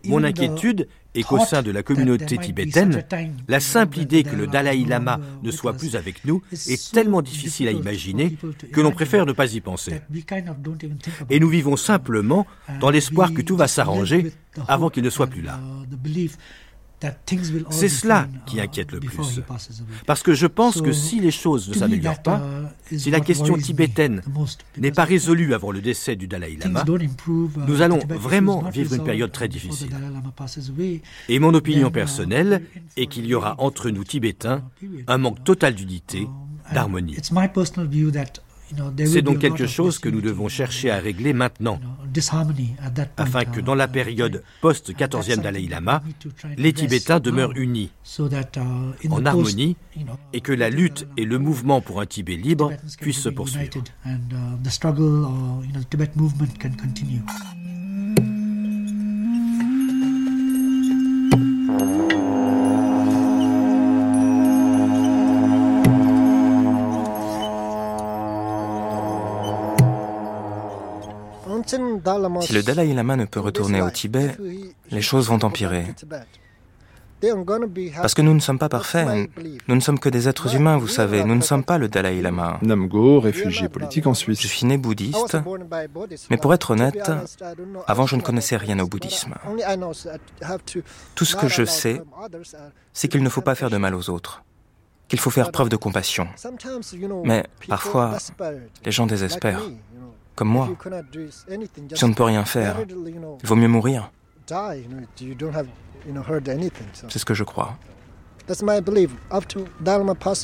Speaker 11: Mon inquiétude est qu'au sein de la communauté tibétaine, la simple idée que le Dalai Lama ne soit plus avec nous est tellement difficile à imaginer que l'on préfère ne pas y penser. Et nous vivons simplement dans l'espoir que tout va s'arranger avant qu'il ne soit plus là. C'est cela qui inquiète le plus. Parce que je pense que si les choses ne s'améliorent pas, uh, si la question tibétaine n'est pas résolue avant le décès du Dalai Lama, uh, nous allons vraiment vivre une période très difficile. Et mon opinion personnelle est qu'il y aura entre nous Tibétains un manque total d'unité, um, d'harmonie. C'est donc quelque chose que nous devons chercher à régler maintenant, afin que dans la période post-14e Dalai Lama, les Tibétains demeurent unis, en harmonie, et que la lutte et le mouvement pour un Tibet libre puissent se poursuivre.
Speaker 5: Si le Dalai Lama ne peut retourner au Tibet, les choses vont empirer. Parce que nous ne sommes pas parfaits. Nous ne sommes que des êtres humains, vous savez. Nous ne sommes pas le Dalai Lama.
Speaker 2: Namgo, réfugié politique en Suisse.
Speaker 5: Je suis né bouddhiste. Mais pour être honnête, avant je ne connaissais rien au bouddhisme. Tout ce que je sais, c'est qu'il ne faut pas faire de mal aux autres. Qu'il faut faire preuve de compassion. Mais parfois, les gens désespèrent comme moi. Si on ne peut rien faire, il vaut mieux mourir. C'est ce que je crois.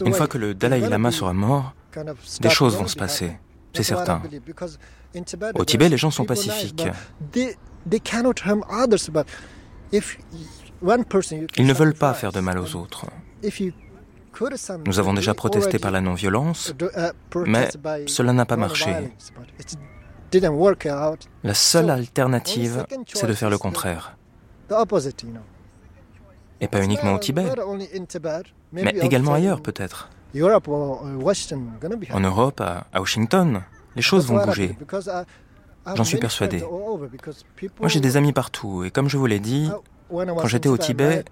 Speaker 5: Une fois que le Dalai Lama sera mort, des choses vont se passer, c'est certain. Au Tibet, les gens sont pacifiques. Ils ne veulent pas faire de mal aux autres. Nous avons déjà protesté par la non-violence, mais cela n'a pas marché. La seule alternative, c'est de faire le contraire. Et pas uniquement au Tibet, mais également ailleurs peut-être. En Europe, à Washington, les choses vont bouger. J'en suis persuadé. Moi j'ai des amis partout et comme je vous l'ai dit, quand j'étais au Tibet,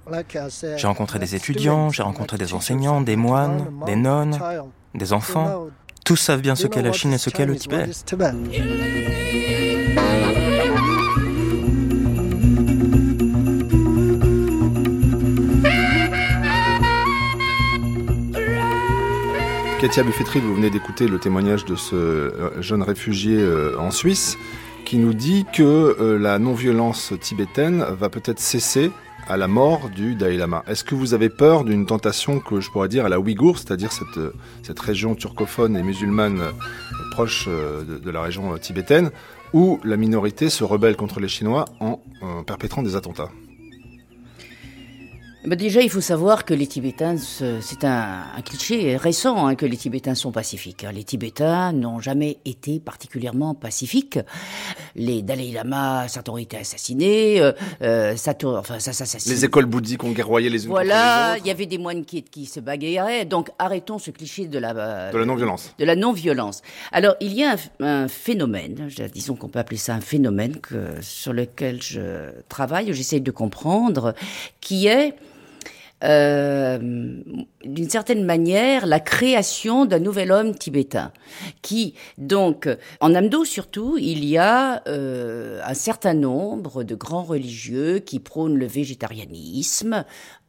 Speaker 5: j'ai rencontré des étudiants, j'ai rencontré des enseignants, des moines, des nonnes, des enfants. Tous savent bien ce qu'est la Chine et ce qu'est le Tibet.
Speaker 2: Katia Buffetri, vous venez d'écouter le témoignage de ce euh, jeune réfugié euh, en Suisse qui nous dit que euh, la non-violence tibétaine va peut-être cesser à la mort du Dalai Lama. Est-ce que vous avez peur d'une tentation que je pourrais dire à la Ouïghour, c'est-à-dire cette, cette région turcophone et musulmane proche de, la région tibétaine, où la minorité se rebelle contre les Chinois en perpétrant des attentats?
Speaker 6: Bah, déjà, il faut savoir que les Tibétains, c'est un, cliché récent hein, que les Tibétains sont pacifiques. Les Tibétains n'ont jamais été particulièrement pacifiques. Les Dalai Lama, certains ont été assassinés. Euh, euh enfin, ça s'assassine.
Speaker 2: Les écoles bouddhiques ont guerroyé les unes
Speaker 6: voilà,
Speaker 2: contre les
Speaker 6: il y avait des moines qui, qui se bagarraient. Donc, arrêtons ce cliché de la
Speaker 2: de la non-violence.
Speaker 6: De la non-violence. Alors, il y a un, un phénomène, disons qu'on peut appeler ça un phénomène que, sur lequel je travaille, j'essaye de comprendre, qui est euh, d'une certaine manière la création d'un nouvel homme tibétain, qui donc en Amdo surtout il y a euh, un certain nombre de grands religieux qui prônent le végétarianisme,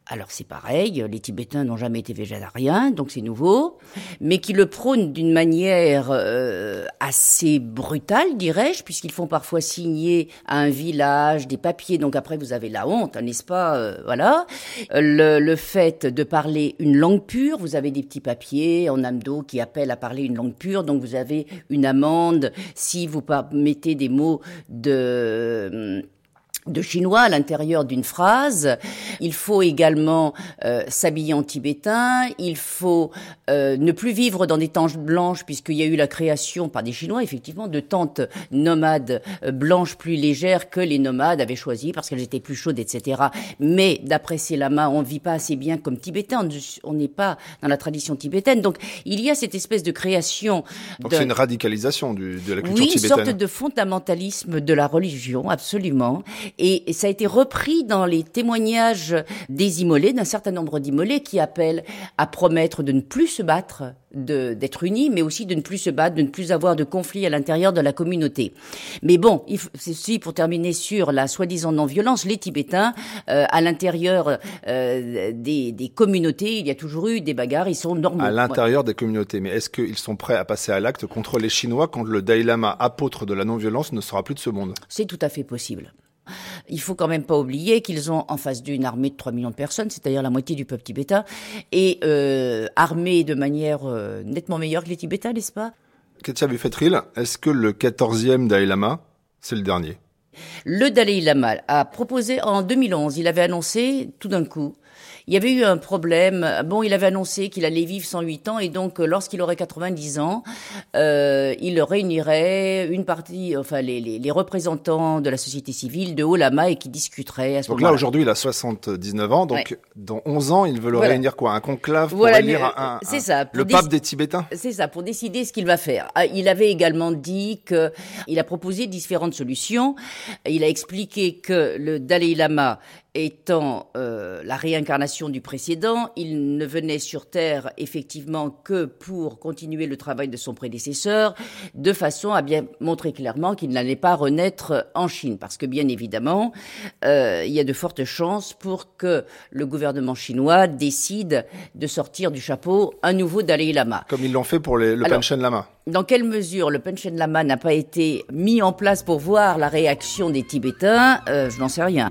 Speaker 6: alors c'est pareil, les Tibétains n'ont jamais été végétariens, donc c'est nouveau, mais qui le prônent d'une manière euh, assez brutale, dirais-je, puisqu'ils font parfois signer à un village des papiers, donc après vous avez la honte, n'est-ce pas euh, Voilà. Le, le, fait de parler une langue pure, vous avez des petits papiers en amdo qui appellent à parler une langue pure, donc vous avez une amende si vous mettez des mots de de chinois à l'intérieur d'une phrase. Il faut également euh, s'habiller en tibétain. Il faut euh, ne plus vivre dans des tentes blanches puisqu'il y a eu la création par des Chinois effectivement de tentes nomades euh, blanches plus légères que les nomades avaient choisi parce qu'elles étaient plus chaudes, etc. Mais d'après ces lamas, on ne vit pas assez bien comme tibétain. On n'est pas dans la tradition tibétaine. Donc il y a cette espèce de création.
Speaker 2: Donc c'est une radicalisation du, de la culture
Speaker 6: oui,
Speaker 2: tibétaine.
Speaker 6: Oui, une sorte de fondamentalisme de la religion, absolument. Et, ça a été repris dans les témoignages des immolés, d'un certain nombre d'immolés qui appellent à promettre de ne plus se battre, d'être unis, mais aussi de ne plus se battre, de ne plus avoir de conflits à l'intérieur de la communauté. Mais bon, c'est pour terminer sur la soi-disant non-violence, les Tibétains, euh, à l'intérieur euh, des, des, communautés, il y a toujours eu des bagarres, ils sont normaux.
Speaker 2: À l'intérieur des communautés, mais est-ce qu'ils sont prêts à passer à l'acte contre les Chinois quand le Dalai Lama, apôtre de la non-violence, ne sera plus de ce monde?
Speaker 6: C'est tout à fait possible. Il faut quand même pas oublier qu'ils ont en face d'une armée de 3 millions de personnes, c'est-à-dire la moitié du peuple tibétain, et euh, armés de manière euh, nettement meilleure que les Tibétains, n'est-ce pas?
Speaker 2: Katia Buffetril, est-ce que le 14e Dalai Lama, c'est le dernier?
Speaker 6: Le Dalai Lama a proposé en 2011, il avait annoncé tout d'un coup il y avait eu un problème. Bon, il avait annoncé qu'il allait vivre 108 ans et donc euh, lorsqu'il aurait 90 ans, euh, il réunirait une partie, enfin les, les, les, représentants de la société civile de Haut-Lama et qui discuteraient à ce
Speaker 2: Donc
Speaker 6: là,
Speaker 2: aujourd'hui, il a 79 ans. Donc dans 11 ans, il veut le réunir quoi Un conclave pour réunir un, un,
Speaker 6: ça,
Speaker 2: le pape des Tibétains?
Speaker 6: C'est ça, pour décider ce qu'il va faire. Ah, il avait également dit que il a proposé différentes solutions. Il a expliqué que le Dalai Lama étant euh, la réincarnation du précédent, il ne venait sur Terre effectivement que pour continuer le travail de son prédécesseur, de façon à bien montrer clairement qu'il n'allait pas renaître en Chine, parce que bien évidemment, euh, il y a de fortes chances pour que le gouvernement chinois décide de sortir du chapeau un nouveau Dalai Lama.
Speaker 2: Comme ils l'ont fait pour le Panchen Lama.
Speaker 6: Dans quelle mesure le Panchen Lama n'a pas été mis en place pour voir la réaction des Tibétains, euh, je n'en sais rien.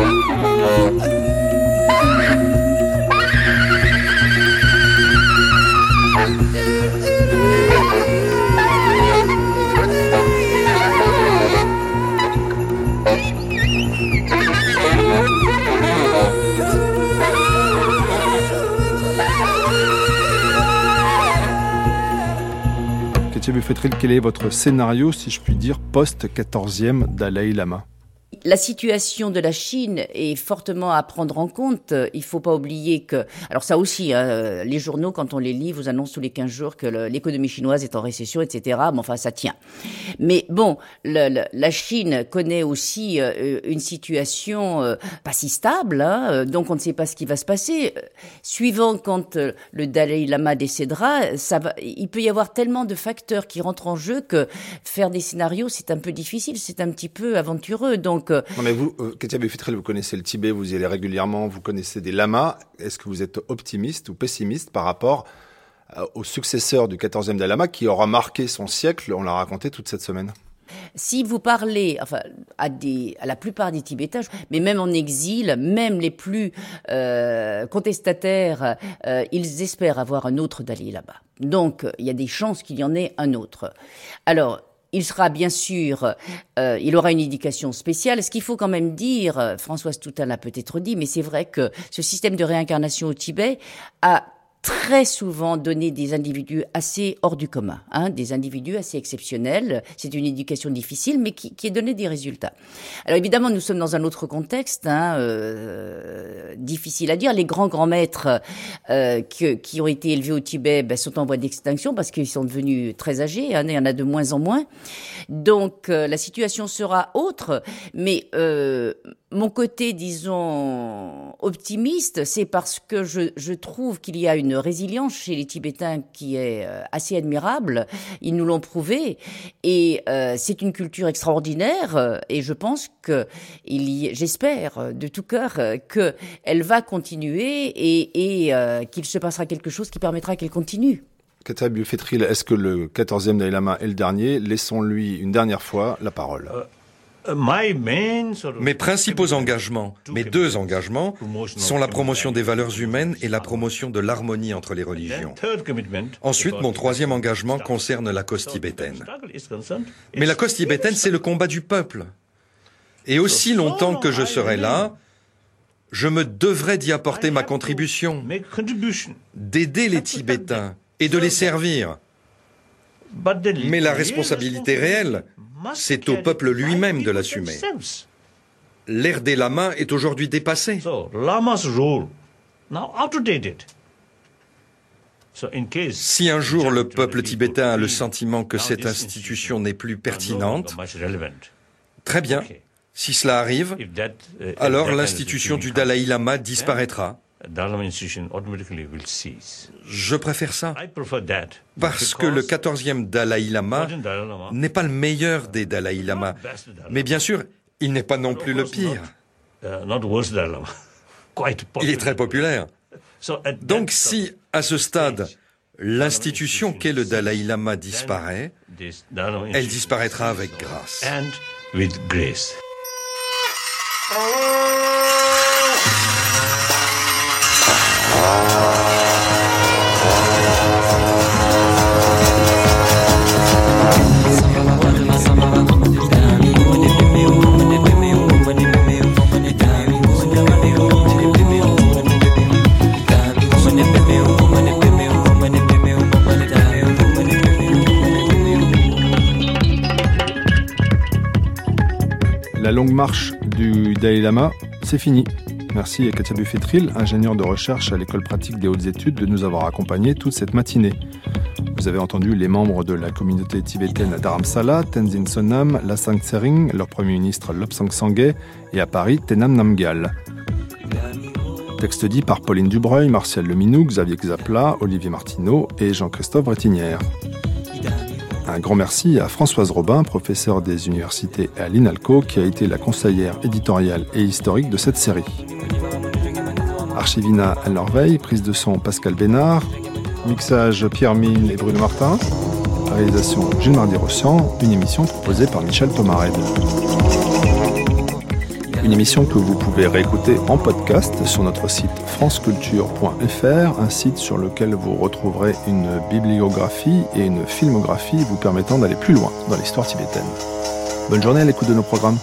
Speaker 2: Katia Buffetril, quel est votre scénario, si je puis dire, post-14e Dalai Lama?
Speaker 6: La situation de la Chine est fortement à prendre en compte. Il faut pas oublier que, alors ça aussi, hein, les journaux, quand on les lit, vous annoncent tous les 15 jours que l'économie chinoise est en récession, etc. Mais enfin, ça tient. Mais bon, la Chine connaît aussi euh, une situation euh, pas si stable, hein, donc on ne sait pas ce qui va se passer. Suivant quand euh, le Dalai Lama décédera, il peut y avoir tellement de facteurs qui rentrent en jeu que faire des scénarios, c'est un peu difficile, c'est un petit peu aventureux. Donc
Speaker 2: non, mais vous, euh, Katia vous connaissez le Tibet, vous y allez régulièrement, vous connaissez des lamas. Est-ce que vous êtes optimiste ou pessimiste par rapport euh, au successeur du 14e Dalai Lama qui aura marqué son siècle, on l'a raconté toute cette semaine?
Speaker 6: Si vous parlez enfin, à, des, à la plupart des Tibétains, mais même en exil, même les plus euh, contestataires, euh, ils espèrent avoir un autre Dalai Lama. Donc, il y a des chances qu'il y en ait un autre. Alors, il sera bien sûr, euh, il aura une éducation spéciale. Ce qu'il faut quand même dire, euh, Françoise Toutain l'a peut-être dit, mais c'est vrai que ce système de réincarnation au Tibet a très souvent donné des individus assez hors du commun, hein, des individus assez exceptionnels. C'est une éducation difficile, mais qui, qui est donné des résultats. Alors évidemment, nous sommes dans un autre contexte, hein, euh, difficile à dire. Les grands grands maîtres euh, qui, qui, ont été élevés au Tibet ben, sont en voie d'extinction parce qu'ils sont devenus très âgés. Hein, il y en a de moins en moins. Donc euh, la situation sera autre, mais euh, mon côté, disons, optimiste, c'est parce que je, je trouve qu'il y a une résilience chez les Tibétains qui est euh, assez admirable. Ils nous l'ont prouvé. Et euh, c'est une culture extraordinaire. Et je pense que, j'espère de tout cœur qu'elle va continuer et, et euh, qu'il se passera quelque chose qui permettra qu'elle continue.
Speaker 2: Katab Fetril, est-ce que le 14e Dalai Lama est le dernier? Laissons-lui une dernière fois la parole.
Speaker 7: Mes principaux engagements, mes deux engagements, sont la promotion des valeurs humaines et la promotion de l'harmonie entre les religions. Ensuite, mon troisième engagement concerne la cause tibétaine. Mais la cause tibétaine, c'est le combat du peuple. Et aussi longtemps que je serai là, je me devrais d'y apporter ma contribution, d'aider les Tibétains et de les servir. Mais la responsabilité réelle, c'est au peuple lui-même de l'assumer. L'ère des lamas est aujourd'hui dépassée. Si un jour le peuple tibétain a le sentiment que cette institution n'est plus pertinente, très bien. Si cela arrive, uh, alors l'institution du Dalai Lama disparaîtra. Je préfère ça. Parce que le 14e Dalai Lama n'est pas le meilleur des Dalai Lama. Mais bien sûr, il n'est pas non plus le pire. Il est très populaire. Donc si, à ce stade, l'institution qu'est le Dalai Lama disparaît, elle disparaîtra avec grâce.
Speaker 2: La longue marche du Dalai Lama, c'est fini. Merci à Katia Buffetril, ingénieur de recherche à l'école pratique des hautes études, de nous avoir accompagnés toute cette matinée. Vous avez entendu les membres de la communauté tibétaine à Dharamsala, Tenzin Sonam, Lasang Tsering, leur premier ministre Lobsang Sangay et à Paris, Tenam Namgyal. Texte dit par Pauline Dubreuil, Martial Leminou, Xavier Xapla, Olivier Martineau et Jean-Christophe Bretinière. Un grand merci à Françoise Robin, professeure des universités à l'INALCO, qui a été la conseillère éditoriale et historique de cette série. Archivina Anne Norveille, prise de son Pascal Bénard, mixage Pierre Mine et Bruno Martin, réalisation Gilles Mardi-Rossian, une émission proposée par Michel Pomared. Une émission que vous pouvez réécouter en podcast sur notre site franceculture.fr, un site sur lequel vous retrouverez une bibliographie et une filmographie vous permettant d'aller plus loin dans l'histoire tibétaine. Bonne journée à l'écoute de nos programmes.